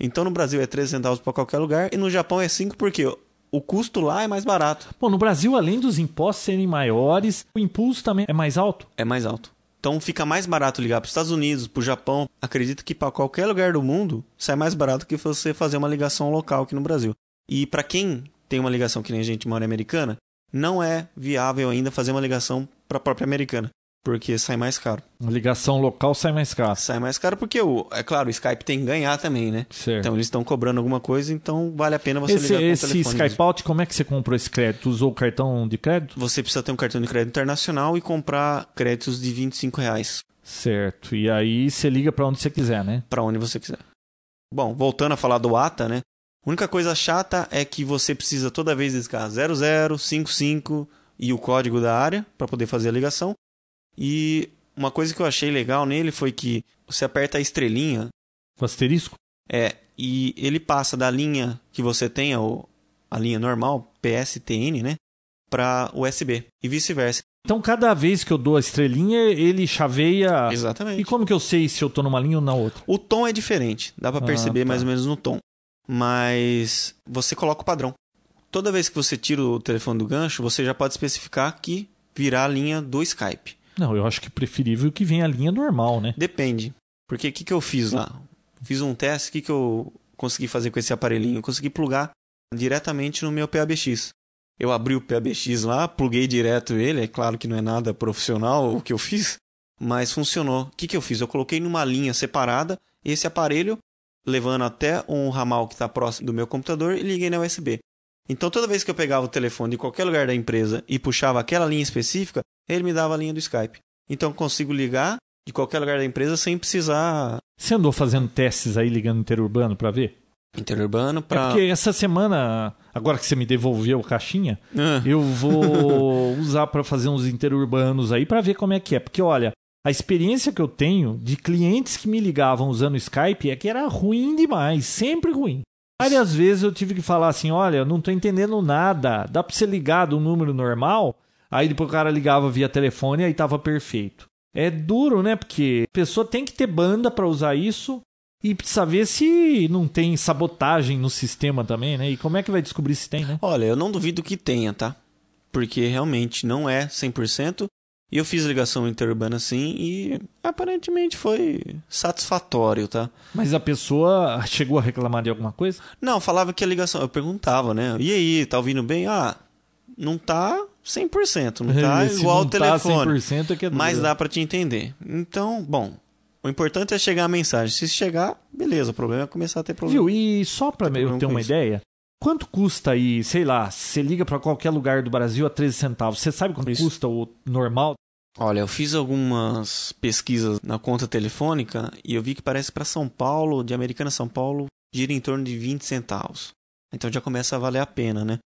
Então, no Brasil é 13 centavos para qualquer lugar e no Japão é 5 porque o custo lá é mais barato. Bom, no Brasil, além dos impostos serem maiores, o impulso também é mais alto. É mais alto. Então fica mais barato ligar para os Estados Unidos, para o Japão. Acredito que para qualquer lugar do mundo sai mais barato que você fazer uma ligação local aqui no Brasil. E para quem tem uma ligação que nem a gente mora em americana, não é viável ainda fazer uma ligação para a própria americana. Porque sai mais caro. Uma ligação local sai mais caro. Sai mais caro porque, o, é claro, o Skype tem que ganhar também, né? Certo. Então eles estão cobrando alguma coisa, então vale a pena você esse ligar com esse telefone. mesmo. Skype Out, como é que você comprou esse crédito? Usou o cartão de crédito? Você precisa ter um cartão de crédito internacional e comprar créditos de 25 reais Certo. E aí você liga pra onde você quiser, né? para onde você quiser. Bom, voltando a falar do ATA, né? A única coisa chata é que você precisa toda vez discar 0055 e o código da área para poder fazer a ligação. E uma coisa que eu achei legal nele foi que você aperta a estrelinha Com asterisco? É, e ele passa da linha que você tem, a, a linha normal, PSTN, né? Para USB e vice-versa. Então, cada vez que eu dou a estrelinha, ele chaveia. E Exatamente. como que eu sei se eu tô numa linha ou na outra? O tom é diferente, dá pra Ah, perceber tá. mais ou menos no tom. Mas você coloca o padrão. Toda vez que você tira o telefone do gancho, você já pode especificar que virá a linha do Skype. Não, eu acho que preferível que venha a linha normal, né? Depende. Porque o que, que eu fiz lá? Fiz um teste, o que, que eu consegui fazer com esse aparelhinho? Eu consegui plugar diretamente no meu PABX. Eu abri o PABX lá, pluguei direto ele, é claro que não é nada profissional o que eu fiz, mas funcionou. O que, que eu fiz? Eu coloquei numa linha separada esse aparelho, levando até um ramal que está próximo do meu computador e liguei na USB. Então toda vez que eu pegava o telefone de qualquer lugar da empresa e puxava aquela linha específica, ele me dava a linha do Skype. Então consigo ligar de qualquer lugar da empresa sem precisar Você andou fazendo testes aí ligando interurbano pra ver? interurbano É para porque essa semana, agora que você me devolveu a caixinha, Ah, eu vou usar pra fazer uns interurbanos aí pra ver como é que é. Porque olha, a experiência que eu tenho de clientes que me ligavam usando Skype é que era ruim demais, sempre ruim. Várias vezes eu tive que falar assim: olha, eu não tô entendendo nada, dá pra você ligar do número normal? Aí depois o cara ligava via telefone e aí tava perfeito. É duro, né? Porque a pessoa tem que ter banda pra usar isso e precisa ver se não tem sabotagem no sistema também, né? E como é que vai descobrir se tem, né? Olha, eu não duvido que tenha, tá? Porque realmente não é 100%. E eu fiz ligação interurbana sim e aparentemente foi satisfatório, tá? Mas a pessoa chegou a reclamar de alguma coisa? Não, falava que a ligação, eu perguntava, né? E aí, tá ouvindo bem? Ah, não tá 100%, não tá Se igual não ao telefone. Tá 100% é que é mas dá pra te entender. Então, bom, o importante é chegar a mensagem. Se chegar, beleza, o problema é começar a ter problema. Viu? E só Tem eu ter uma isso. ideia, quanto custa aí, sei lá, você liga pra qualquer lugar do Brasil a 13 centavos. Você sabe quanto Isso. custa o normal? Olha, eu fiz algumas pesquisas na conta telefônica e eu vi que parece para São Paulo, de Americana a São Paulo, gira em torno de 20 centavos. Então já começa a valer a pena, né?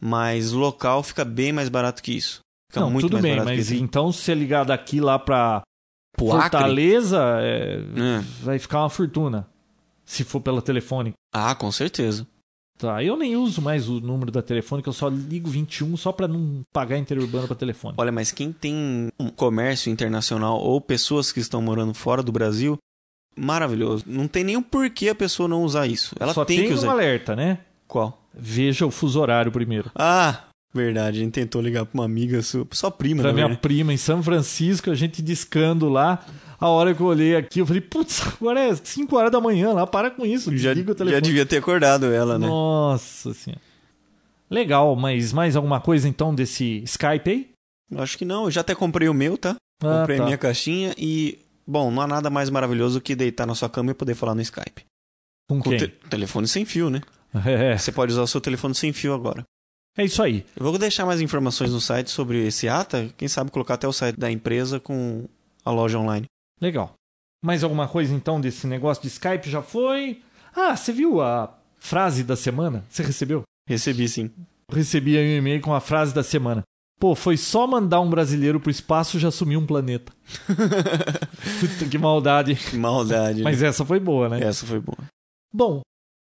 Mas local fica bem mais barato que isso. Fica não, muito tudo mais bem, barato mas que isso. então se você ligar daqui lá pra Pro? Fortaleza, é, É. vai ficar uma fortuna. Se for pela telefone. Ah, com certeza. Tá, eu nem uso mais o número da telefônica, eu só ligo 21 só pra não pagar interurbano pra telefone. Olha, mas quem tem um comércio internacional ou pessoas que estão morando fora do Brasil, maravilhoso. Não tem nenhum porquê a pessoa não usar isso. Ela só tem, tem que um usar. alerta, né? Qual? Veja o fuso horário primeiro. Ah, verdade. A gente tentou ligar pra uma amiga sua, sua prima, Pra minha verdade. prima em São Francisco, a gente discando lá. A hora que eu olhei aqui, eu falei, putz, agora é 5 horas da manhã lá, para com isso, Já, desliga o já telefone. devia ter acordado ela, né? Nossa senhora. Legal, mas mais alguma coisa então desse Skype aí? Acho que não. Eu já até comprei o meu, tá? Ah, comprei tá. a minha caixinha e, bom, não há nada mais maravilhoso que deitar na sua cama e poder falar no Skype. Com Com quem? te- telefone sem fio, né? É, Você pode usar o seu telefone sem fio agora. é isso aí. Eu vou deixar mais informações no site sobre esse ATA. Quem sabe colocar até o site da empresa com a loja online. Legal. Mais alguma coisa então desse negócio de Skype já foi? Ah, você viu a frase da semana? Você recebeu? Recebi sim. Recebi aí um e-mail com a frase da semana. Pô, foi só mandar um brasileiro pro espaço já sumiu um planeta. Puta, que maldade. Que maldade. Mas essa foi boa, né? né? Essa foi boa. Bom,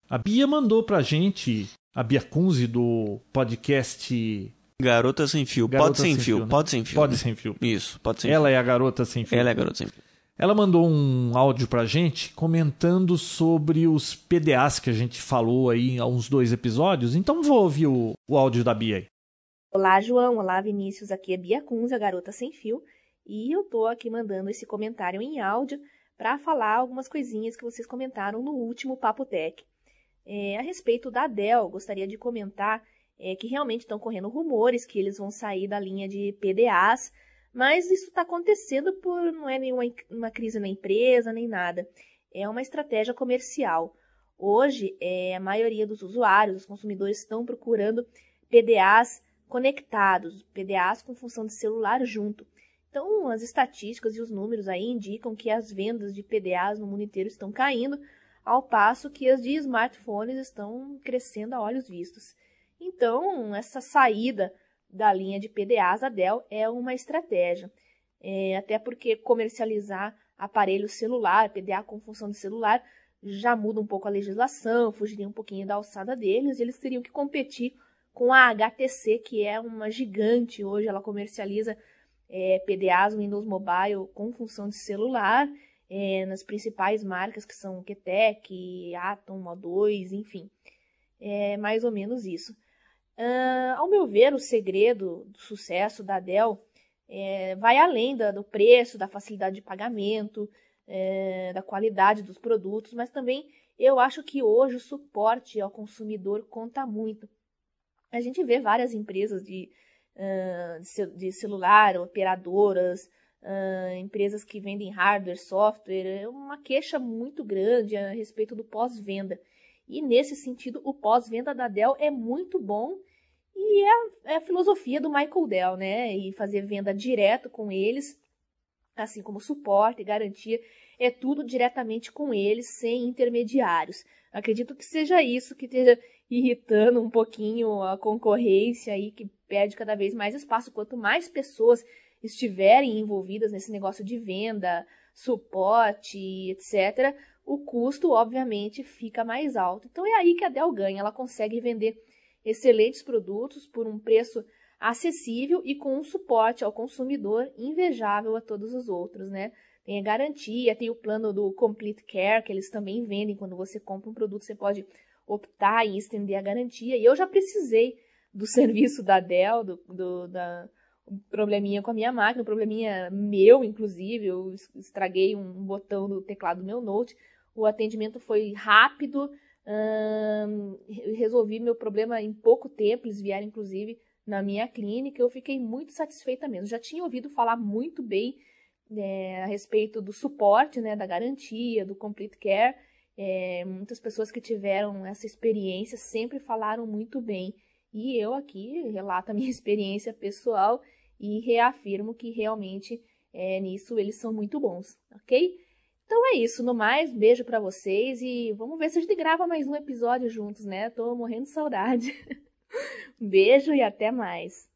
a Bia mandou pra gente, a Bia Kunze do podcast Garota sem fio. Garota pode sem, Sem fio. Fio, né? Pode sem fio. Pode né? Sem Fio. Isso, pode sem Ela é a garota sem fio. fio. Ela é garota sem fio. Ela mandou um áudio pra gente comentando sobre os PDAs que a gente falou aí há uns dois episódios. Então vou ouvir o, o áudio da Bia aí. Olá, João. Olá, Vinícius. Aqui é Bia Kunz, a garota sem fio. E eu tô aqui mandando esse comentário em áudio para falar algumas coisinhas que vocês comentaram no último Papo Tech. É, a respeito da Dell, gostaria de comentar é, que realmente estão correndo rumores que eles vão sair da linha de PDAs, Mas isso está acontecendo por não é nenhuma uma crise na empresa, nem nada. É uma estratégia comercial. Hoje, é, a maioria dos usuários, os consumidores, estão procurando PDAs conectados, PDAs com função de celular junto. Então, as estatísticas e os números aí indicam que as vendas de PDAs no mundo inteiro estão caindo, ao passo que as de smartphones estão crescendo a olhos vistos. Então, essa saída da linha de PDAs da Dell é uma estratégia. É, até porque comercializar aparelho celular, PDA com função de celular, já muda um pouco a legislação, fugiria um pouquinho da alçada deles, e eles teriam que competir com a HTC, que é uma gigante hoje, ela comercializa é, PDAs Windows Mobile com função de celular, é, nas principais marcas que são QTEC, Atom, Mo2, enfim. É mais ou menos isso. Uh, ao meu ver, o segredo do sucesso da Dell é, vai além da, do preço, da facilidade de pagamento, é, da qualidade dos produtos, mas também eu acho que hoje o suporte ao consumidor conta muito. A gente vê várias empresas de, uh, de celular, operadoras, uh, empresas que vendem hardware, software, é uma queixa muito grande a respeito do pós-venda. E nesse sentido, o pós-venda da Dell é muito bom e é a, é a, filosofia do Michael Dell, né? E fazer venda direto com eles, assim como suporte, garantia, é tudo diretamente com eles, sem intermediários. Acredito que seja isso que esteja irritando um pouquinho a concorrência aí, que perde cada vez mais espaço. Quanto mais pessoas estiverem envolvidas nesse negócio de venda, suporte, etc., o custo, obviamente, fica mais alto. Então é aí que a Dell ganha, ela consegue vender excelentes produtos por um preço acessível e com um suporte ao consumidor invejável a todos os outros, né? Tem a garantia, tem o plano do Complete Care, que eles também vendem quando você compra um produto, você pode optar em estender a garantia. E eu já precisei do serviço da Dell, do, do da, um probleminha com a minha máquina, um probleminha meu, inclusive, eu estraguei um botão do teclado do meu Note. O atendimento foi rápido, hum, resolvi meu problema em pouco tempo, eles vieram, inclusive, na minha clínica, eu fiquei muito satisfeita mesmo. Já tinha ouvido falar muito bem é, a respeito do suporte, né, da garantia, do Complete Care. É, muitas pessoas que tiveram essa experiência sempre falaram muito bem. E eu aqui relato a minha experiência pessoal e reafirmo que realmente é, nisso eles são muito bons, ok? Então é isso, no mais, beijo para vocês e vamos ver se a gente grava mais um episódio juntos, né? Tô morrendo de saudade. beijo e até mais.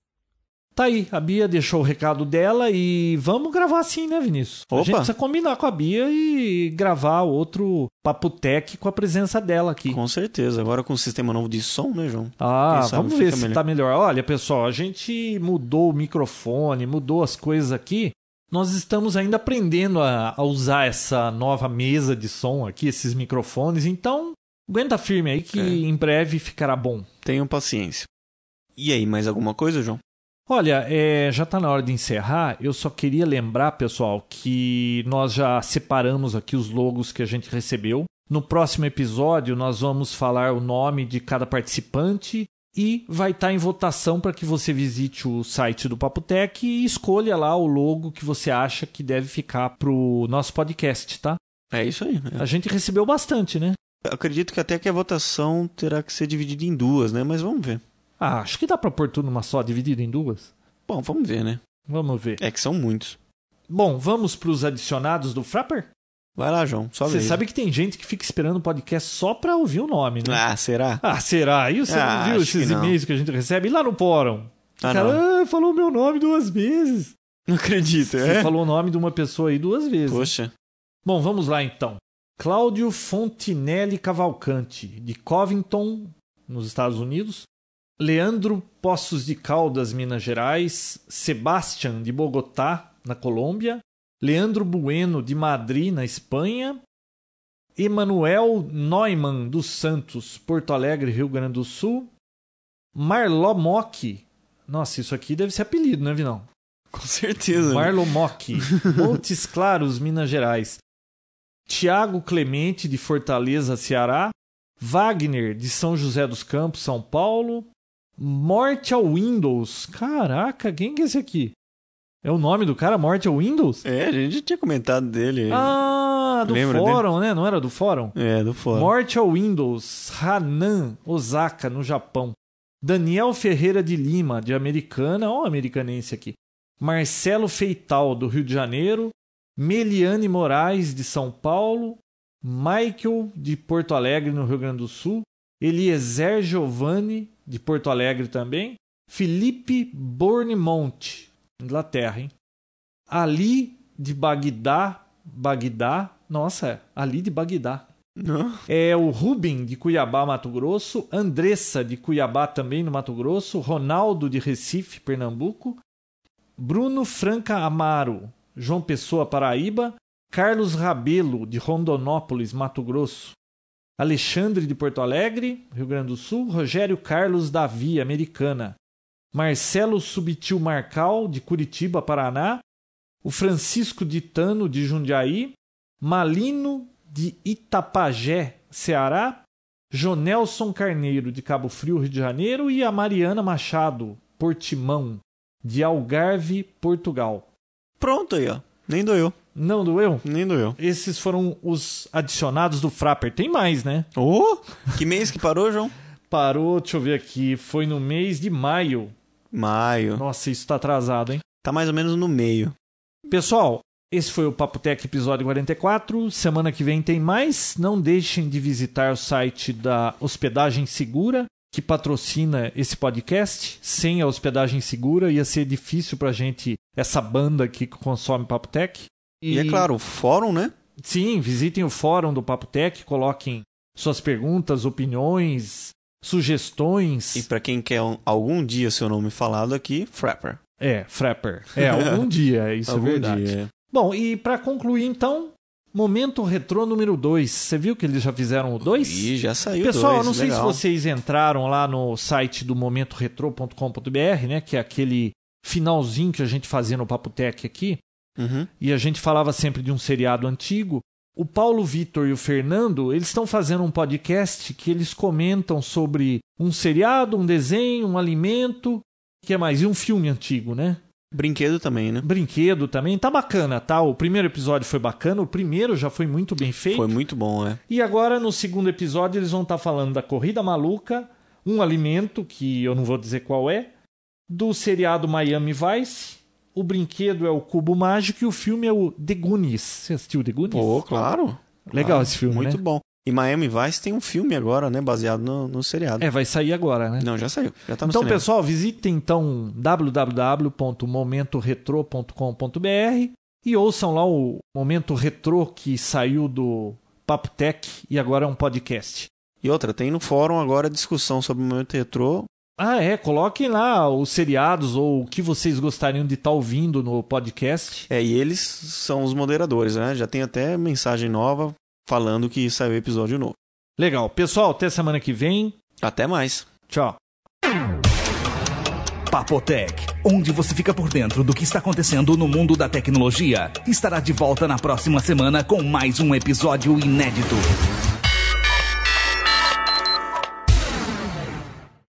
Tá aí, a Bia deixou o recado dela e vamos gravar assim, né, Vinícius? Opa. A gente precisa combinar com a Bia e gravar outro Papo Tech com a presença dela aqui. Com certeza, agora com o sistema novo de som, né, João? Ah, vamos ver se melhor. tá melhor. Olha, pessoal, a gente mudou o microfone, mudou as coisas aqui. Nós estamos ainda aprendendo a, a usar essa nova mesa de som aqui, esses microfones, então aguenta firme aí que é. em breve ficará bom. Tenham paciência. E aí, mais alguma coisa, João? Olha, é, já está na hora de encerrar. Eu só queria lembrar, pessoal, que nós já separamos aqui os logos que a gente recebeu. No próximo episódio, nós vamos falar o nome de cada participante e vai estar tá em votação para que você visite o site do Papotec e escolha lá o logo que você acha que deve ficar para o nosso podcast, tá? É isso aí. É. A gente recebeu bastante, né? Eu acredito que até que a votação terá que ser dividida em duas, né? Mas vamos ver. Ah, acho que dá pra pôr tudo numa só, dividido em duas. Bom, vamos ver, né? Vamos ver. É que são muitos. Bom, vamos pros adicionados do Frapper? Vai lá, João. Só Você sabe que tem gente que fica esperando o podcast só pra ouvir o nome, né? Ah, será? Ah, será? E você ah, não viu esses e-mails que a gente recebe? E lá no fórum? Ah, o cara ah, falou meu nome duas vezes. Não acredito, é? Você falou o nome de uma pessoa aí duas vezes. Poxa. Bom, vamos lá então. Cláudio Fontinelli Cavalcante, de Covington, nos Estados Unidos. Leandro Poços de Caldas, Minas Gerais, Sebastián de Bogotá, na Colômbia, Leandro Bueno de Madrid, na Espanha, Emanuel Neumann dos Santos, Porto Alegre, Rio Grande do Sul, Marló Mock, nossa, isso aqui deve ser apelido, né, Vinão? Com certeza. Marlon Mock, Montes Claros, Minas Gerais, Tiago Clemente de Fortaleza, Ceará, Wagner de São José dos Campos, São Paulo, Morte ao Windows. Caraca, quem que é esse aqui? É o nome do cara, Morte ao Windows? É, a gente tinha comentado dele. Ah, do Lembra fórum, né? Não era do fórum? É, do fórum. Morte ao Windows, Hanan, Osaka, no Japão. Daniel Ferreira de Lima, de Americana, ó, o americanense aqui. Marcelo Feital, do Rio de Janeiro. Meliane Moraes, de São Paulo. Michael, de Porto Alegre, no Rio Grande do Sul. Eliezer Giovanni, de Porto Alegre também. Felipe Bournemont, Inglaterra, hein? Ali de Bagdá, Bagdá, nossa, é, Ali de Bagdá. Não. É o Rubem de Cuiabá, Mato Grosso, Andressa de Cuiabá também no Mato Grosso, Ronaldo de Recife, Pernambuco, Bruno Franca Amaro, João Pessoa, Paraíba, Carlos Rabelo de Rondonópolis, Mato Grosso, Alexandre de Porto Alegre, Rio Grande do Sul, Rogério Carlos Davi, Americana, Marcelo Subtil Marcal, de Curitiba, Paraná, o Francisco de Tano, de Jundiaí, Malino, de Itapajé, Ceará, Jonelson Carneiro, de Cabo Frio, Rio de Janeiro, e a Mariana Machado, Portimão, de Algarve, Portugal. Pronto aí, ó. Nem doeu. Não doeu? Nem doeu. Esses foram os adicionados do Frapper. Tem mais, né? Ô! que mês que parou, João? Parou, deixa eu ver aqui, foi no mês de maio. Maio. Nossa, isso tá atrasado, hein? Tá mais ou menos no meio. Pessoal, esse foi o Papo Tech episódio 44. Semana que vem tem mais. Não deixem de visitar o site da Hospedagem Segura, que patrocina esse podcast. Sem a Hospedagem Segura ia ser difícil pra gente, essa banda aqui que consome Papo Tech. E, é claro, o fórum, né? Sim, visitem o fórum do Papo Tech, coloquem suas perguntas, opiniões, sugestões. E pra quem quer um- algum dia seu nome falado aqui, Frapper. É, Frapper. É, algum dia, isso Algum é verdade. dia. Bom, e pra concluir então, Momento Retrô número 2. Você viu que eles já fizeram o 2? Ih, já saiu Pessoal, dois, eu não sei legal. se vocês entraram lá no site do momentoretro.com.br, né, que é aquele finalzinho que a gente fazia no Papo Tech aqui, Uhum. e a gente falava sempre de um seriado antigo. O Paulo Vitor e o Fernando, eles estão fazendo um podcast que eles comentam sobre um seriado, um desenho, um alimento, que é mais? E um filme antigo, né? Brinquedo também, né? Brinquedo também. Tá bacana, tá? O primeiro episódio foi bacana, o primeiro já foi muito bem feito. Foi muito bom, é. E agora, no segundo episódio, eles vão estar falando da Corrida Maluca, um alimento, que eu não vou dizer qual é, do seriado Miami Vice, o brinquedo é o Cubo Mágico e o filme é o The Goonies. Você assistiu The Goonies? Pô, claro. Legal Claro. esse filme, Muito né? bom. E Miami Vice tem um filme agora, né? Baseado no, no seriado. É, vai sair agora, né? Não, já saiu. Já tá no Então, cinema. pessoal, visitem então www.momentoretro.com.br e ouçam lá o Momento Retro que saiu do Papo Tech e agora é um podcast. E outra, tem no fórum agora discussão sobre o momento retrô. Ah, é, coloquem lá os seriados ou o que vocês gostariam de estar ouvindo no podcast. É, e eles são os moderadores, né? Já tem até mensagem nova falando que saiu episódio novo. Legal. Pessoal, até semana que vem. Até mais. Tchau. Papotec, onde você fica por dentro do que está acontecendo no mundo da tecnologia, estará de volta na próxima semana com mais um episódio inédito.